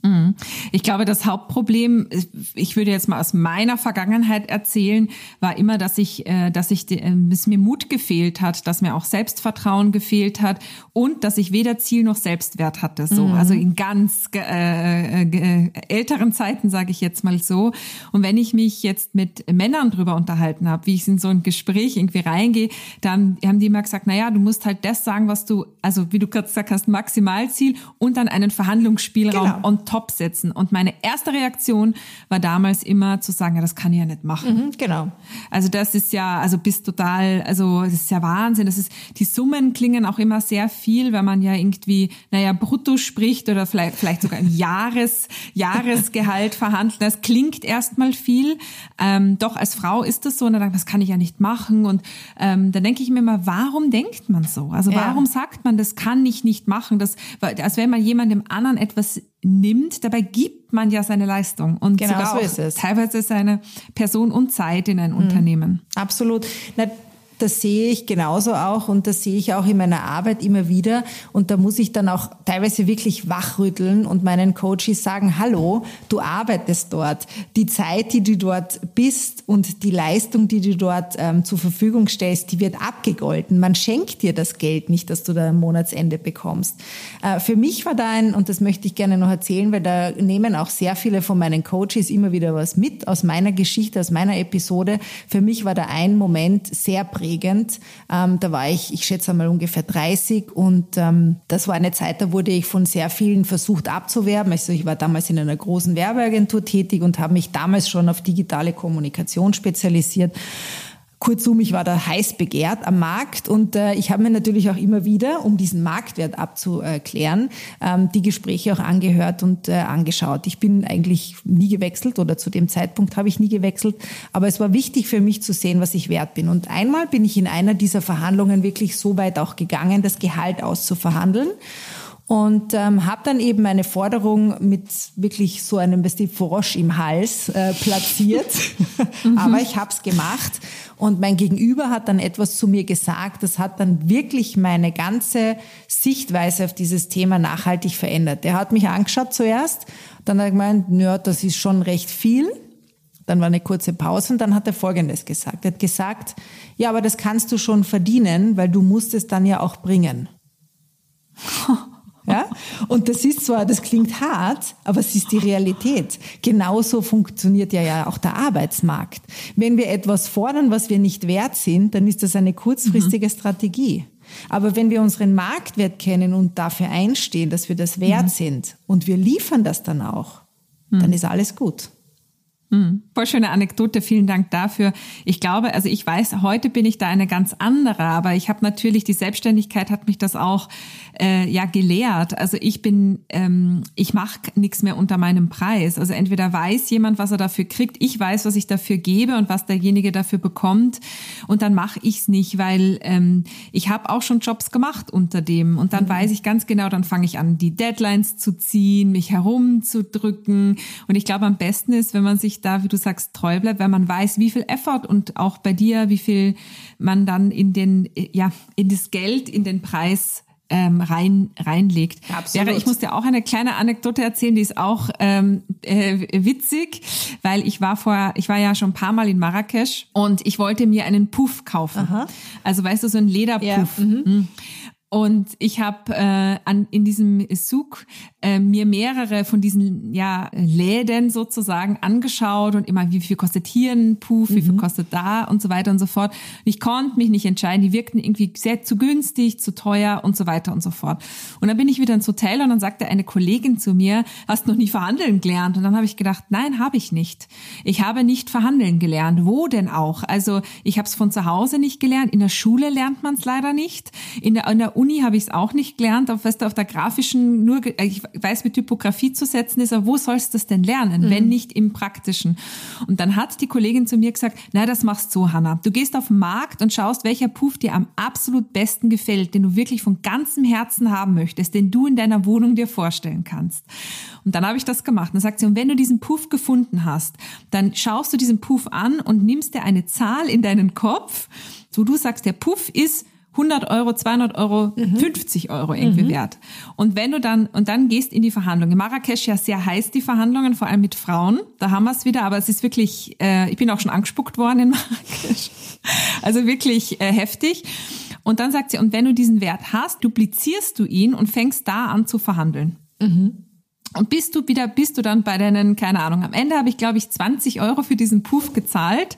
Mhm. Ich glaube, das Hauptproblem, ich würde jetzt mal aus meiner Vergangenheit erzählen, war immer, dass ich, äh, dass ich, äh, es mir Mut gefehlt hat, dass mir auch Selbstvertrauen gefehlt hat und dass ich weder Ziel noch Selbstwert hatte. So, mhm. also in ganz äh, äh, älteren Zeiten sage ich jetzt mal so. Und wenn ich mich jetzt mit Männern drüber unterhalten habe, wie ich in so ein Gespräch irgendwie reingehe, dann haben die immer gesagt: Na ja, du musst halt das sagen, was du, also wie du kurz gesagt hast, Maximalziel und dann einen Verhandlungsspielraum genau. on top setzen. Und meine erste Reaktion war damals immer zu sagen, ja, das kann ich ja nicht machen. Mhm, genau. Also das ist ja, also bist total, also das ist ja Wahnsinn. Das ist, die Summen klingen auch immer sehr viel, wenn man ja irgendwie, naja, brutto spricht oder vielleicht, vielleicht sogar ein Jahres, [laughs] Jahresgehalt verhandelt. Das klingt erstmal viel. Ähm, doch als Frau ist das so und dann denkt das kann ich ja nicht machen. Und ähm, dann denke ich mir immer, warum denkt man so? Also warum ja. sagt man, das kann ich nicht machen? Das, als wenn man jemandem anderen etwas nimmt, dabei gibt man ja seine Leistung und genau sogar so auch teilweise seine Person und Zeit in ein mhm. Unternehmen. Absolut. Na, das sehe ich genauso auch und das sehe ich auch in meiner Arbeit immer wieder. Und da muss ich dann auch teilweise wirklich wachrütteln und meinen Coaches sagen, hallo, du arbeitest dort. Die Zeit, die du dort bist und die Leistung, die du dort ähm, zur Verfügung stellst, die wird abgegolten. Man schenkt dir das Geld nicht, das du da am Monatsende bekommst. Äh, für mich war da ein, und das möchte ich gerne noch erzählen, weil da nehmen auch sehr viele von meinen Coaches immer wieder was mit aus meiner Geschichte, aus meiner Episode. Für mich war da ein Moment sehr prägend aufregend. Ähm, da war ich, ich schätze mal ungefähr 30 und ähm, das war eine Zeit, da wurde ich von sehr vielen versucht abzuwerben. Also ich war damals in einer großen Werbeagentur tätig und habe mich damals schon auf digitale Kommunikation spezialisiert. Kurzum, ich war da heiß begehrt am Markt und äh, ich habe mir natürlich auch immer wieder, um diesen Marktwert abzuklären, ähm, die Gespräche auch angehört und äh, angeschaut. Ich bin eigentlich nie gewechselt oder zu dem Zeitpunkt habe ich nie gewechselt, aber es war wichtig für mich zu sehen, was ich wert bin. Und einmal bin ich in einer dieser Verhandlungen wirklich so weit auch gegangen, das Gehalt auszuverhandeln und ähm, habe dann eben eine Forderung mit wirklich so einem Bestie Frosch im Hals äh, platziert. [laughs] [laughs] Aber ich habe es gemacht und mein Gegenüber hat dann etwas zu mir gesagt, das hat dann wirklich meine ganze Sichtweise auf dieses Thema nachhaltig verändert. Der hat mich angeschaut zuerst, dann hat er gemeint, ja, das ist schon recht viel. Dann war eine kurze Pause und dann hat er Folgendes gesagt. Er hat gesagt, ja, aber das kannst du schon verdienen, weil du musst es dann ja auch bringen. [laughs] Ja? Und das ist zwar, das klingt hart, aber es ist die Realität. Genauso funktioniert ja, ja auch der Arbeitsmarkt. Wenn wir etwas fordern, was wir nicht wert sind, dann ist das eine kurzfristige mhm. Strategie. Aber wenn wir unseren Marktwert kennen und dafür einstehen, dass wir das wert mhm. sind und wir liefern das dann auch, mhm. dann ist alles gut. Mhm. Voll schöne Anekdote, vielen Dank dafür. Ich glaube, also ich weiß, heute bin ich da eine ganz andere, aber ich habe natürlich, die Selbstständigkeit hat mich das auch äh, ja gelehrt. Also ich bin, ähm, ich mache nichts mehr unter meinem Preis. Also entweder weiß jemand, was er dafür kriegt, ich weiß, was ich dafür gebe und was derjenige dafür bekommt und dann mache ich es nicht, weil ähm, ich habe auch schon Jobs gemacht unter dem und dann mhm. weiß ich ganz genau, dann fange ich an, die Deadlines zu ziehen, mich herumzudrücken und ich glaube, am besten ist, wenn man sich da, wie du sagst, treu bleibt, weil man weiß, wie viel Effort und auch bei dir, wie viel man dann in den, ja, in das Geld, in den Preis ähm, rein reinlegt. Absolut. Wäre, ich muss dir auch eine kleine Anekdote erzählen, die ist auch ähm, äh, witzig, weil ich war vor, ich war ja schon ein paar Mal in Marrakesch und ich wollte mir einen Puff kaufen. Aha. Also weißt du, so ein Lederpuff. Ja. Mhm. Und ich habe äh, an in diesem Souk äh, mir mehrere von diesen ja Läden sozusagen angeschaut und immer wie viel kostet hier ein Puff, mhm. wie viel mhm. kostet da und so weiter und so fort. ich konnte mich nicht entscheiden. Die wirkten irgendwie sehr zu günstig, zu teuer und so weiter und so fort. Und dann bin ich wieder ins Hotel und dann sagte eine Kollegin zu mir, hast noch nie verhandeln gelernt? Und dann habe ich gedacht, nein, habe ich nicht. Ich habe nicht verhandeln gelernt. Wo denn auch? Also ich habe es von zu Hause nicht gelernt. In der Schule lernt man es leider nicht. In der, in der Uni habe ich es auch nicht gelernt, auf, weißt du, auf der grafischen, nur, ich weiß, mit Typografie zu setzen ist, aber wo sollst du das denn lernen, mhm. wenn nicht im praktischen? Und dann hat die Kollegin zu mir gesagt, na, das machst du, Hanna. Du gehst auf den Markt und schaust, welcher Puff dir am absolut besten gefällt, den du wirklich von ganzem Herzen haben möchtest, den du in deiner Wohnung dir vorstellen kannst. Und dann habe ich das gemacht. Und dann sagt sie, und wenn du diesen Puff gefunden hast, dann schaust du diesen Puff an und nimmst dir eine Zahl in deinen Kopf, so du sagst, der Puff ist 100 Euro, 200 Euro, mhm. 50 Euro irgendwie mhm. wert. Und wenn du dann, und dann gehst in die Verhandlungen. In Marrakesch ja sehr heiß, die Verhandlungen, vor allem mit Frauen. Da haben wir es wieder, aber es ist wirklich, äh, ich bin auch schon angespuckt worden in Marrakesch. [laughs] Also wirklich äh, heftig. Und dann sagt sie, und wenn du diesen Wert hast, duplizierst du ihn und fängst da an zu verhandeln. Mhm. Und bist du wieder, bist du dann bei deinen, keine Ahnung, am Ende habe ich, glaube ich, 20 Euro für diesen Puff gezahlt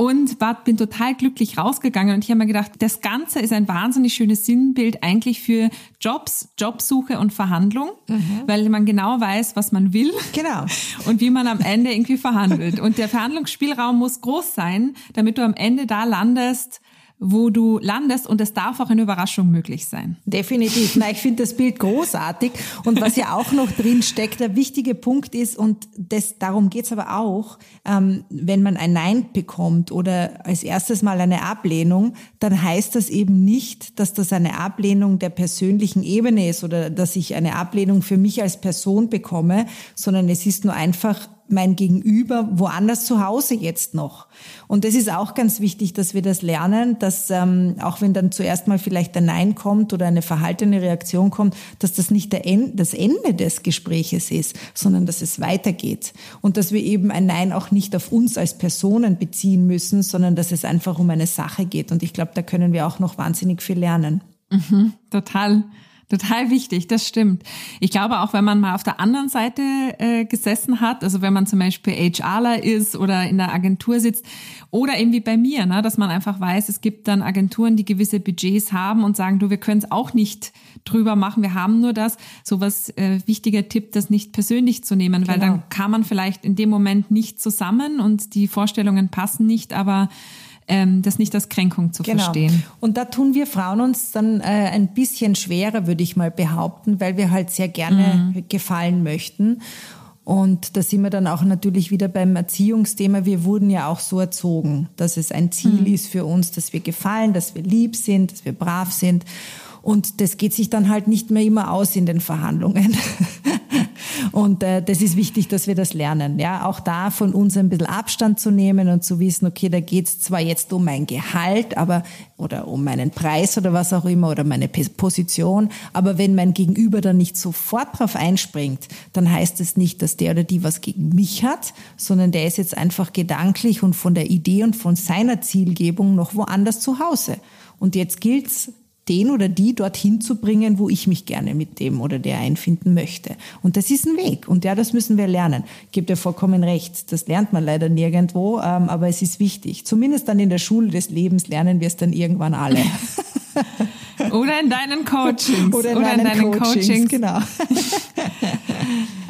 und war, bin total glücklich rausgegangen. Und ich habe mir gedacht, das Ganze ist ein wahnsinnig schönes Sinnbild eigentlich für Jobs, Jobsuche und Verhandlung, mhm. weil man genau weiß, was man will. Genau. [laughs] Und wie man am Ende irgendwie verhandelt. Und der Verhandlungsspielraum muss groß sein, damit du am Ende da landest, wo du landest und es darf auch eine Überraschung möglich sein. Definitiv. Na, ich finde das Bild großartig und was ja auch noch drin steckt, der wichtige Punkt ist und das, darum geht's aber auch, ähm, wenn man ein Nein bekommt oder als erstes mal eine Ablehnung, dann heißt das eben nicht, dass das eine Ablehnung der persönlichen Ebene ist oder dass ich eine Ablehnung für mich als Person bekomme, sondern es ist nur einfach mein Gegenüber woanders zu Hause jetzt noch. Und das ist auch ganz wichtig, dass wir das lernen, dass ähm, auch wenn dann zuerst mal vielleicht ein Nein kommt oder eine verhaltene Reaktion kommt, dass das nicht der End, das Ende des Gespräches ist, sondern dass es weitergeht. Und dass wir eben ein Nein auch nicht auf uns als Personen beziehen müssen, sondern dass es einfach um eine Sache geht. Und ich glaube, da können wir auch noch wahnsinnig viel lernen. Mhm, total. Total wichtig, das stimmt. Ich glaube auch, wenn man mal auf der anderen Seite äh, gesessen hat, also wenn man zum Beispiel HRler ist oder in der Agentur sitzt oder irgendwie bei mir, ne, dass man einfach weiß, es gibt dann Agenturen, die gewisse Budgets haben und sagen, du, wir können es auch nicht drüber machen, wir haben nur das. So was äh, wichtiger Tipp, das nicht persönlich zu nehmen, genau. weil dann kann man vielleicht in dem Moment nicht zusammen und die Vorstellungen passen nicht, aber ähm, das nicht als Kränkung zu genau. verstehen. Und da tun wir Frauen uns dann äh, ein bisschen schwerer, würde ich mal behaupten, weil wir halt sehr gerne mhm. gefallen möchten. Und da sind wir dann auch natürlich wieder beim Erziehungsthema. Wir wurden ja auch so erzogen, dass es ein Ziel mhm. ist für uns, dass wir gefallen, dass wir lieb sind, dass wir brav sind. Und das geht sich dann halt nicht mehr immer aus in den Verhandlungen. [laughs] Und äh, das ist wichtig, dass wir das lernen. Ja, auch da von uns ein bisschen Abstand zu nehmen und zu wissen, okay, da geht es zwar jetzt um mein Gehalt, aber oder um meinen Preis oder was auch immer oder meine Position, aber wenn mein Gegenüber dann nicht sofort drauf einspringt, dann heißt es nicht, dass der oder die was gegen mich hat, sondern der ist jetzt einfach gedanklich und von der Idee und von seiner Zielgebung noch woanders zu Hause. Und jetzt gilt's den oder die dorthin zu bringen, wo ich mich gerne mit dem oder der einfinden möchte. Und das ist ein Weg. Und ja, das müssen wir lernen. Ich dir vollkommen recht. Das lernt man leider nirgendwo, ähm, aber es ist wichtig. Zumindest dann in der Schule des Lebens lernen wir es dann irgendwann alle. [laughs] [laughs] Oder in deinen Coachings. Oder in, Oder in deinen Coachings, Coachings. genau. [laughs]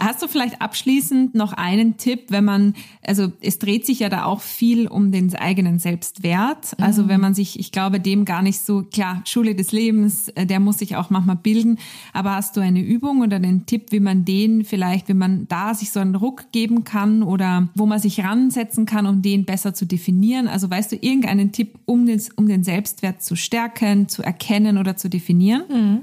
Hast du vielleicht abschließend noch einen Tipp, wenn man, also es dreht sich ja da auch viel um den eigenen Selbstwert. Also wenn man sich, ich glaube, dem gar nicht so, klar, Schule des Lebens, äh, der muss sich auch manchmal bilden. Aber hast du eine Übung oder einen Tipp, wie man den vielleicht, wie man da sich so einen Ruck geben kann oder wo man sich ransetzen kann, um den besser zu definieren? Also weißt du irgendeinen Tipp, um den, um den Selbstwert zu stärken, zu erkennen oder zu definieren? Mhm.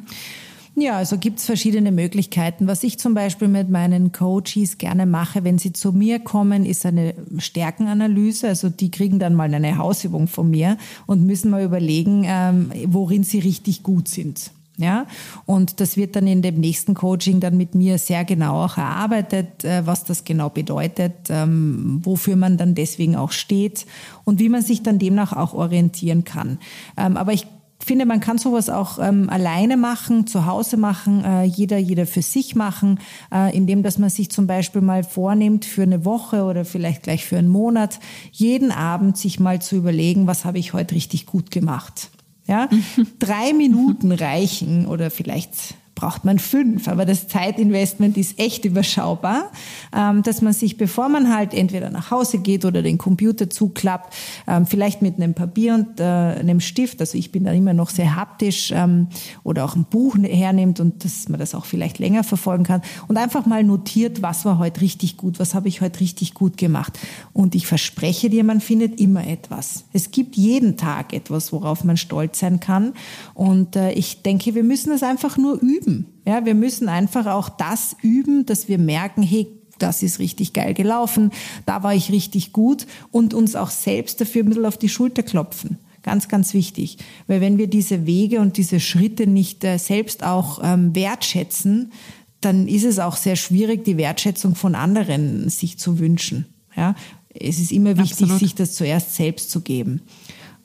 Ja, also gibt's verschiedene Möglichkeiten. Was ich zum Beispiel mit meinen Coaches gerne mache, wenn sie zu mir kommen, ist eine Stärkenanalyse. Also die kriegen dann mal eine Hausübung von mir und müssen mal überlegen, ähm, worin sie richtig gut sind. Ja, und das wird dann in dem nächsten Coaching dann mit mir sehr genau auch erarbeitet, äh, was das genau bedeutet, ähm, wofür man dann deswegen auch steht und wie man sich dann demnach auch orientieren kann. Ähm, aber ich finde, man kann sowas auch ähm, alleine machen, zu Hause machen, äh, jeder, jeder für sich machen, äh, indem dass man sich zum Beispiel mal vornimmt für eine Woche oder vielleicht gleich für einen Monat, jeden Abend sich mal zu überlegen, was habe ich heute richtig gut gemacht. Ja, [laughs] drei Minuten reichen oder vielleicht braucht man fünf, aber das Zeitinvestment ist echt überschaubar, ähm, dass man sich, bevor man halt entweder nach Hause geht oder den Computer zuklappt, ähm, vielleicht mit einem Papier und äh, einem Stift, also ich bin da immer noch sehr haptisch, ähm, oder auch ein Buch hernimmt und dass man das auch vielleicht länger verfolgen kann und einfach mal notiert, was war heute richtig gut, was habe ich heute richtig gut gemacht. Und ich verspreche dir, man findet immer etwas. Es gibt jeden Tag etwas, worauf man stolz sein kann. Und äh, ich denke, wir müssen es einfach nur üben. Ja, wir müssen einfach auch das üben, dass wir merken, hey, das ist richtig geil gelaufen, da war ich richtig gut und uns auch selbst dafür ein bisschen auf die Schulter klopfen. Ganz, ganz wichtig. Weil wenn wir diese Wege und diese Schritte nicht äh, selbst auch ähm, wertschätzen, dann ist es auch sehr schwierig, die Wertschätzung von anderen sich zu wünschen. Ja, es ist immer wichtig, Absolut. sich das zuerst selbst zu geben.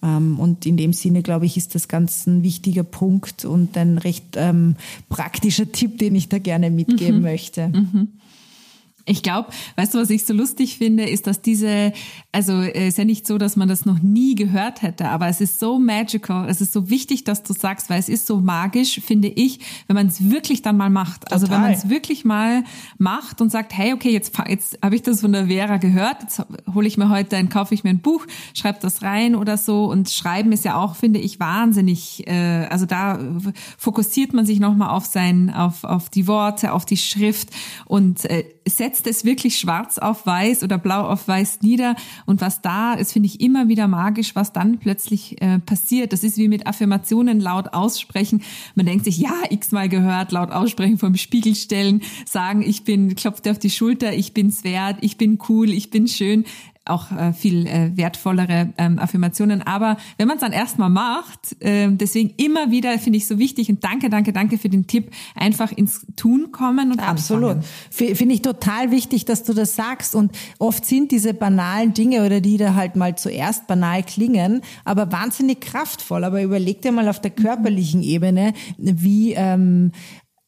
Ähm, und in dem Sinne, glaube ich, ist das ganz ein wichtiger Punkt und ein recht ähm, praktischer Tipp, den ich da gerne mitgeben mhm. möchte. Mhm. Ich glaube, weißt du, was ich so lustig finde, ist, dass diese, also es äh, ist ja nicht so, dass man das noch nie gehört hätte, aber es ist so magical, es ist so wichtig, dass du sagst, weil es ist so magisch, finde ich, wenn man es wirklich dann mal macht. Total. Also wenn man es wirklich mal macht und sagt, hey, okay, jetzt, jetzt habe ich das von der Vera gehört, jetzt hole ich mir heute, dann kaufe ich mir ein Buch, schreibe das rein oder so und schreiben ist ja auch, finde ich, wahnsinnig, äh, also da fokussiert man sich nochmal auf sein, auf, auf die Worte, auf die Schrift und äh, setzt es wirklich schwarz auf weiß oder blau auf weiß nieder. Und was da ist, finde ich immer wieder magisch, was dann plötzlich äh, passiert. Das ist wie mit Affirmationen laut aussprechen. Man denkt sich, ja, x-mal gehört, laut aussprechen, vom Spiegel stellen, sagen, ich bin, klopft auf die Schulter, ich bin's wert, ich bin cool, ich bin schön auch äh, viel äh, wertvollere ähm, Affirmationen. Aber wenn man es dann erstmal macht, äh, deswegen immer wieder finde ich so wichtig und danke, danke, danke für den Tipp, einfach ins Tun kommen und Absolut. Finde ich total wichtig, dass du das sagst. Und oft sind diese banalen Dinge oder die da halt mal zuerst banal klingen, aber wahnsinnig kraftvoll. Aber überleg dir mal auf der körperlichen Ebene, wie ähm,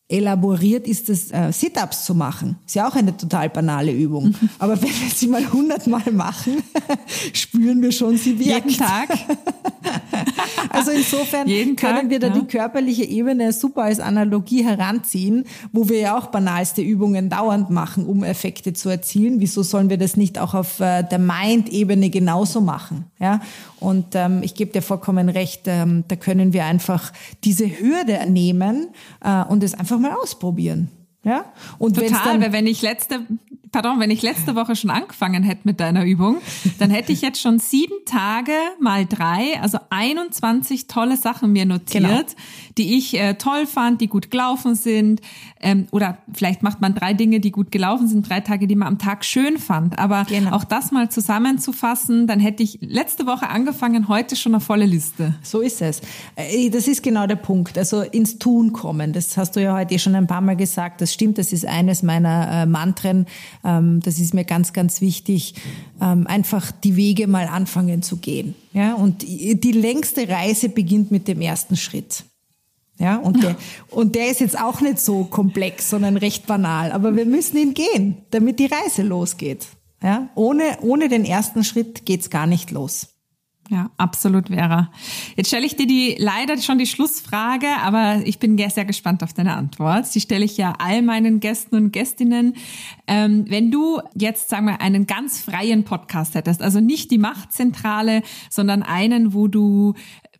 elaboriert ist es, äh, Sit-ups zu machen. Ist ja auch eine total banale Übung. Mhm. [laughs] Aber wenn wir sie mal hundertmal machen, [laughs] spüren wir schon, sie wirkt. Jeden Tag. [laughs] also insofern Jeden können Tag, wir da ja. die körperliche Ebene super als Analogie heranziehen, wo wir ja auch banalste Übungen dauernd machen, um Effekte zu erzielen. Wieso sollen wir das nicht auch auf äh, der Mind-Ebene genauso machen? Ja? Und ähm, ich gebe dir vollkommen recht, ähm, da können wir einfach diese Hürde nehmen äh, und es einfach mal ausprobieren. Ja? Und Total, dann, weil wenn ich letzte, pardon, wenn ich letzte Woche schon angefangen hätte mit deiner Übung, dann hätte ich jetzt schon sieben Tage mal drei, also 21 tolle Sachen mir notiert, genau. die ich äh, toll fand, die gut gelaufen sind. Ähm, oder vielleicht macht man drei Dinge, die gut gelaufen sind, drei Tage, die man am Tag schön fand. Aber genau. auch das mal zusammenzufassen, dann hätte ich letzte Woche angefangen, heute schon eine volle Liste. So ist es. Äh, das ist genau der Punkt. Also ins Tun kommen. Das hast du ja heute schon ein paar Mal gesagt. Das stimmt. Das ist eines meiner äh, Mantren. Ähm, das ist mir ganz, ganz wichtig. Ähm, einfach die Wege mal anfangen zu gehen. Ja, und die längste Reise beginnt mit dem ersten Schritt. Ja, und der, [laughs] und der ist jetzt auch nicht so komplex, sondern recht banal. Aber wir müssen ihn gehen, damit die Reise losgeht. Ja, ohne, ohne den ersten Schritt geht's gar nicht los. Ja, absolut, Vera. Jetzt stelle ich dir die leider schon die Schlussfrage, aber ich bin sehr gespannt auf deine Antwort. Die stelle ich ja all meinen Gästen und Gästinnen. Ähm, wenn du jetzt, sagen wir, einen ganz freien Podcast hättest, also nicht die Machtzentrale, sondern einen, wo du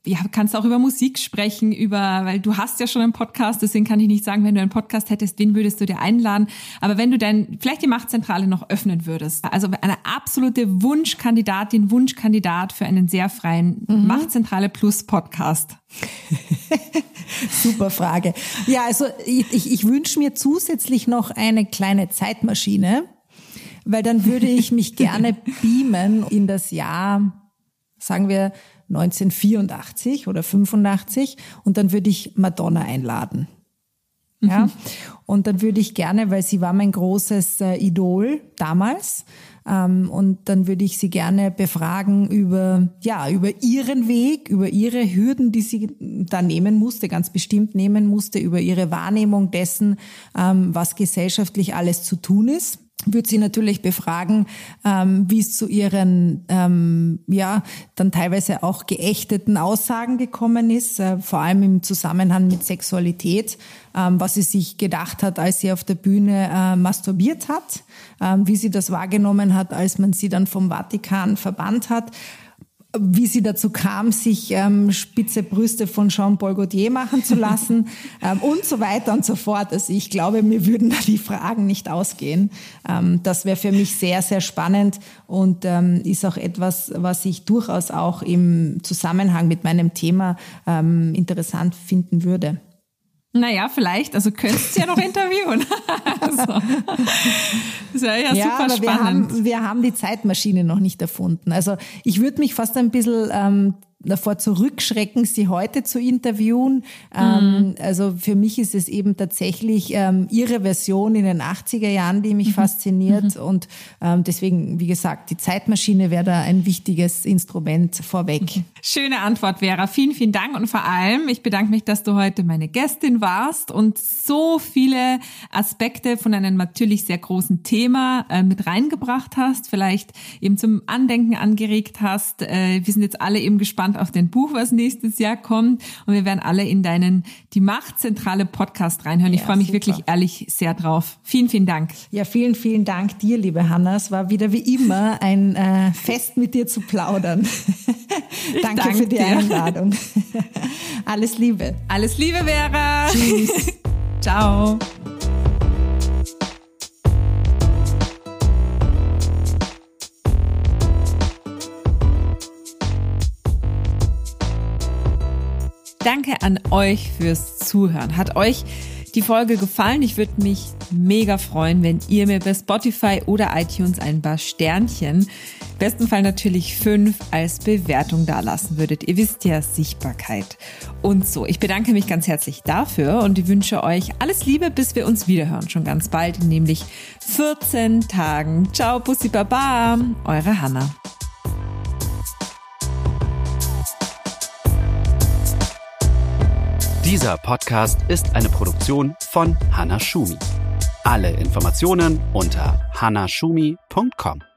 ja, kannst auch über Musik sprechen, über, weil du hast ja schon einen Podcast, deswegen kann ich nicht sagen, wenn du einen Podcast hättest, wen würdest du dir einladen? Aber wenn du dann vielleicht die Machtzentrale noch öffnen würdest, also eine absolute Wunschkandidatin, Wunschkandidat für einen sehr freien mhm. Machtzentrale Plus Podcast. [laughs] Super Frage. Ja, also ich, ich, ich wünsche mir zusätzlich noch eine kleine Zeitmaschine, weil dann würde ich mich gerne [laughs] beamen in das Jahr, sagen wir, 1984 oder 85 und dann würde ich Madonna einladen. Ja, mhm. und dann würde ich gerne, weil sie war mein großes äh, Idol damals, ähm, und dann würde ich sie gerne befragen über, ja, über ihren Weg, über ihre Hürden, die sie da nehmen musste, ganz bestimmt nehmen musste, über ihre Wahrnehmung dessen, ähm, was gesellschaftlich alles zu tun ist würde sie natürlich befragen, ähm, wie es zu ihren, ähm, ja, dann teilweise auch geächteten Aussagen gekommen ist, äh, vor allem im Zusammenhang mit Sexualität, ähm, was sie sich gedacht hat, als sie auf der Bühne äh, masturbiert hat, ähm, wie sie das wahrgenommen hat, als man sie dann vom Vatikan verbannt hat wie sie dazu kam, sich ähm, spitze Brüste von Jean-Paul Gaultier machen zu lassen [laughs] ähm, und so weiter und so fort. Also ich glaube, mir würden da die Fragen nicht ausgehen. Ähm, das wäre für mich sehr, sehr spannend und ähm, ist auch etwas, was ich durchaus auch im Zusammenhang mit meinem Thema ähm, interessant finden würde. Naja, vielleicht. Also könntest du ja noch [laughs] interviewen. also, das wäre ja, ja super spannend. Wir haben, wir haben die Zeitmaschine noch nicht erfunden. Also ich würde mich fast ein bisschen ähm, davor zurückschrecken, sie heute zu interviewen. Ähm, mhm. also für mich ist es eben tatsächlich ähm, ihre Version in den 80er Jahren, die mich mhm. fasziniert. Mhm. Und ähm, deswegen, wie gesagt, die Zeitmaschine wäre da ein wichtiges Instrument vorweg. Schöne Antwort, Vera. Vielen, vielen Dank. Und vor allem, ich bedanke mich, dass du heute meine Gästin warst und so viele Aspekte von einem natürlich sehr großen Thema äh, mit reingebracht hast, vielleicht eben zum Andenken angeregt hast. Äh, wir sind jetzt alle eben gespannt, auf dein Buch, was nächstes Jahr kommt. Und wir werden alle in deinen Die Machtzentrale Podcast reinhören. Ich freue mich super. wirklich ehrlich sehr drauf. Vielen, vielen Dank. Ja, vielen, vielen Dank dir, liebe Hanna. Es war wieder wie immer ein äh, Fest mit dir zu plaudern. [laughs] danke, danke für die dir. Einladung. [laughs] Alles Liebe. Alles Liebe, Vera. Tschüss. [laughs] Ciao. Danke an euch fürs Zuhören. Hat euch die Folge gefallen? Ich würde mich mega freuen, wenn ihr mir bei Spotify oder iTunes ein paar Sternchen, besten Fall natürlich fünf, als Bewertung dalassen würdet. Ihr wisst ja, Sichtbarkeit und so. Ich bedanke mich ganz herzlich dafür und wünsche euch alles Liebe, bis wir uns wiederhören. Schon ganz bald, nämlich 14 Tagen. Ciao, Pussy Baba, eure Hanna. Dieser Podcast ist eine Produktion von Hannah Schumi. Alle Informationen unter hannahschumi.com.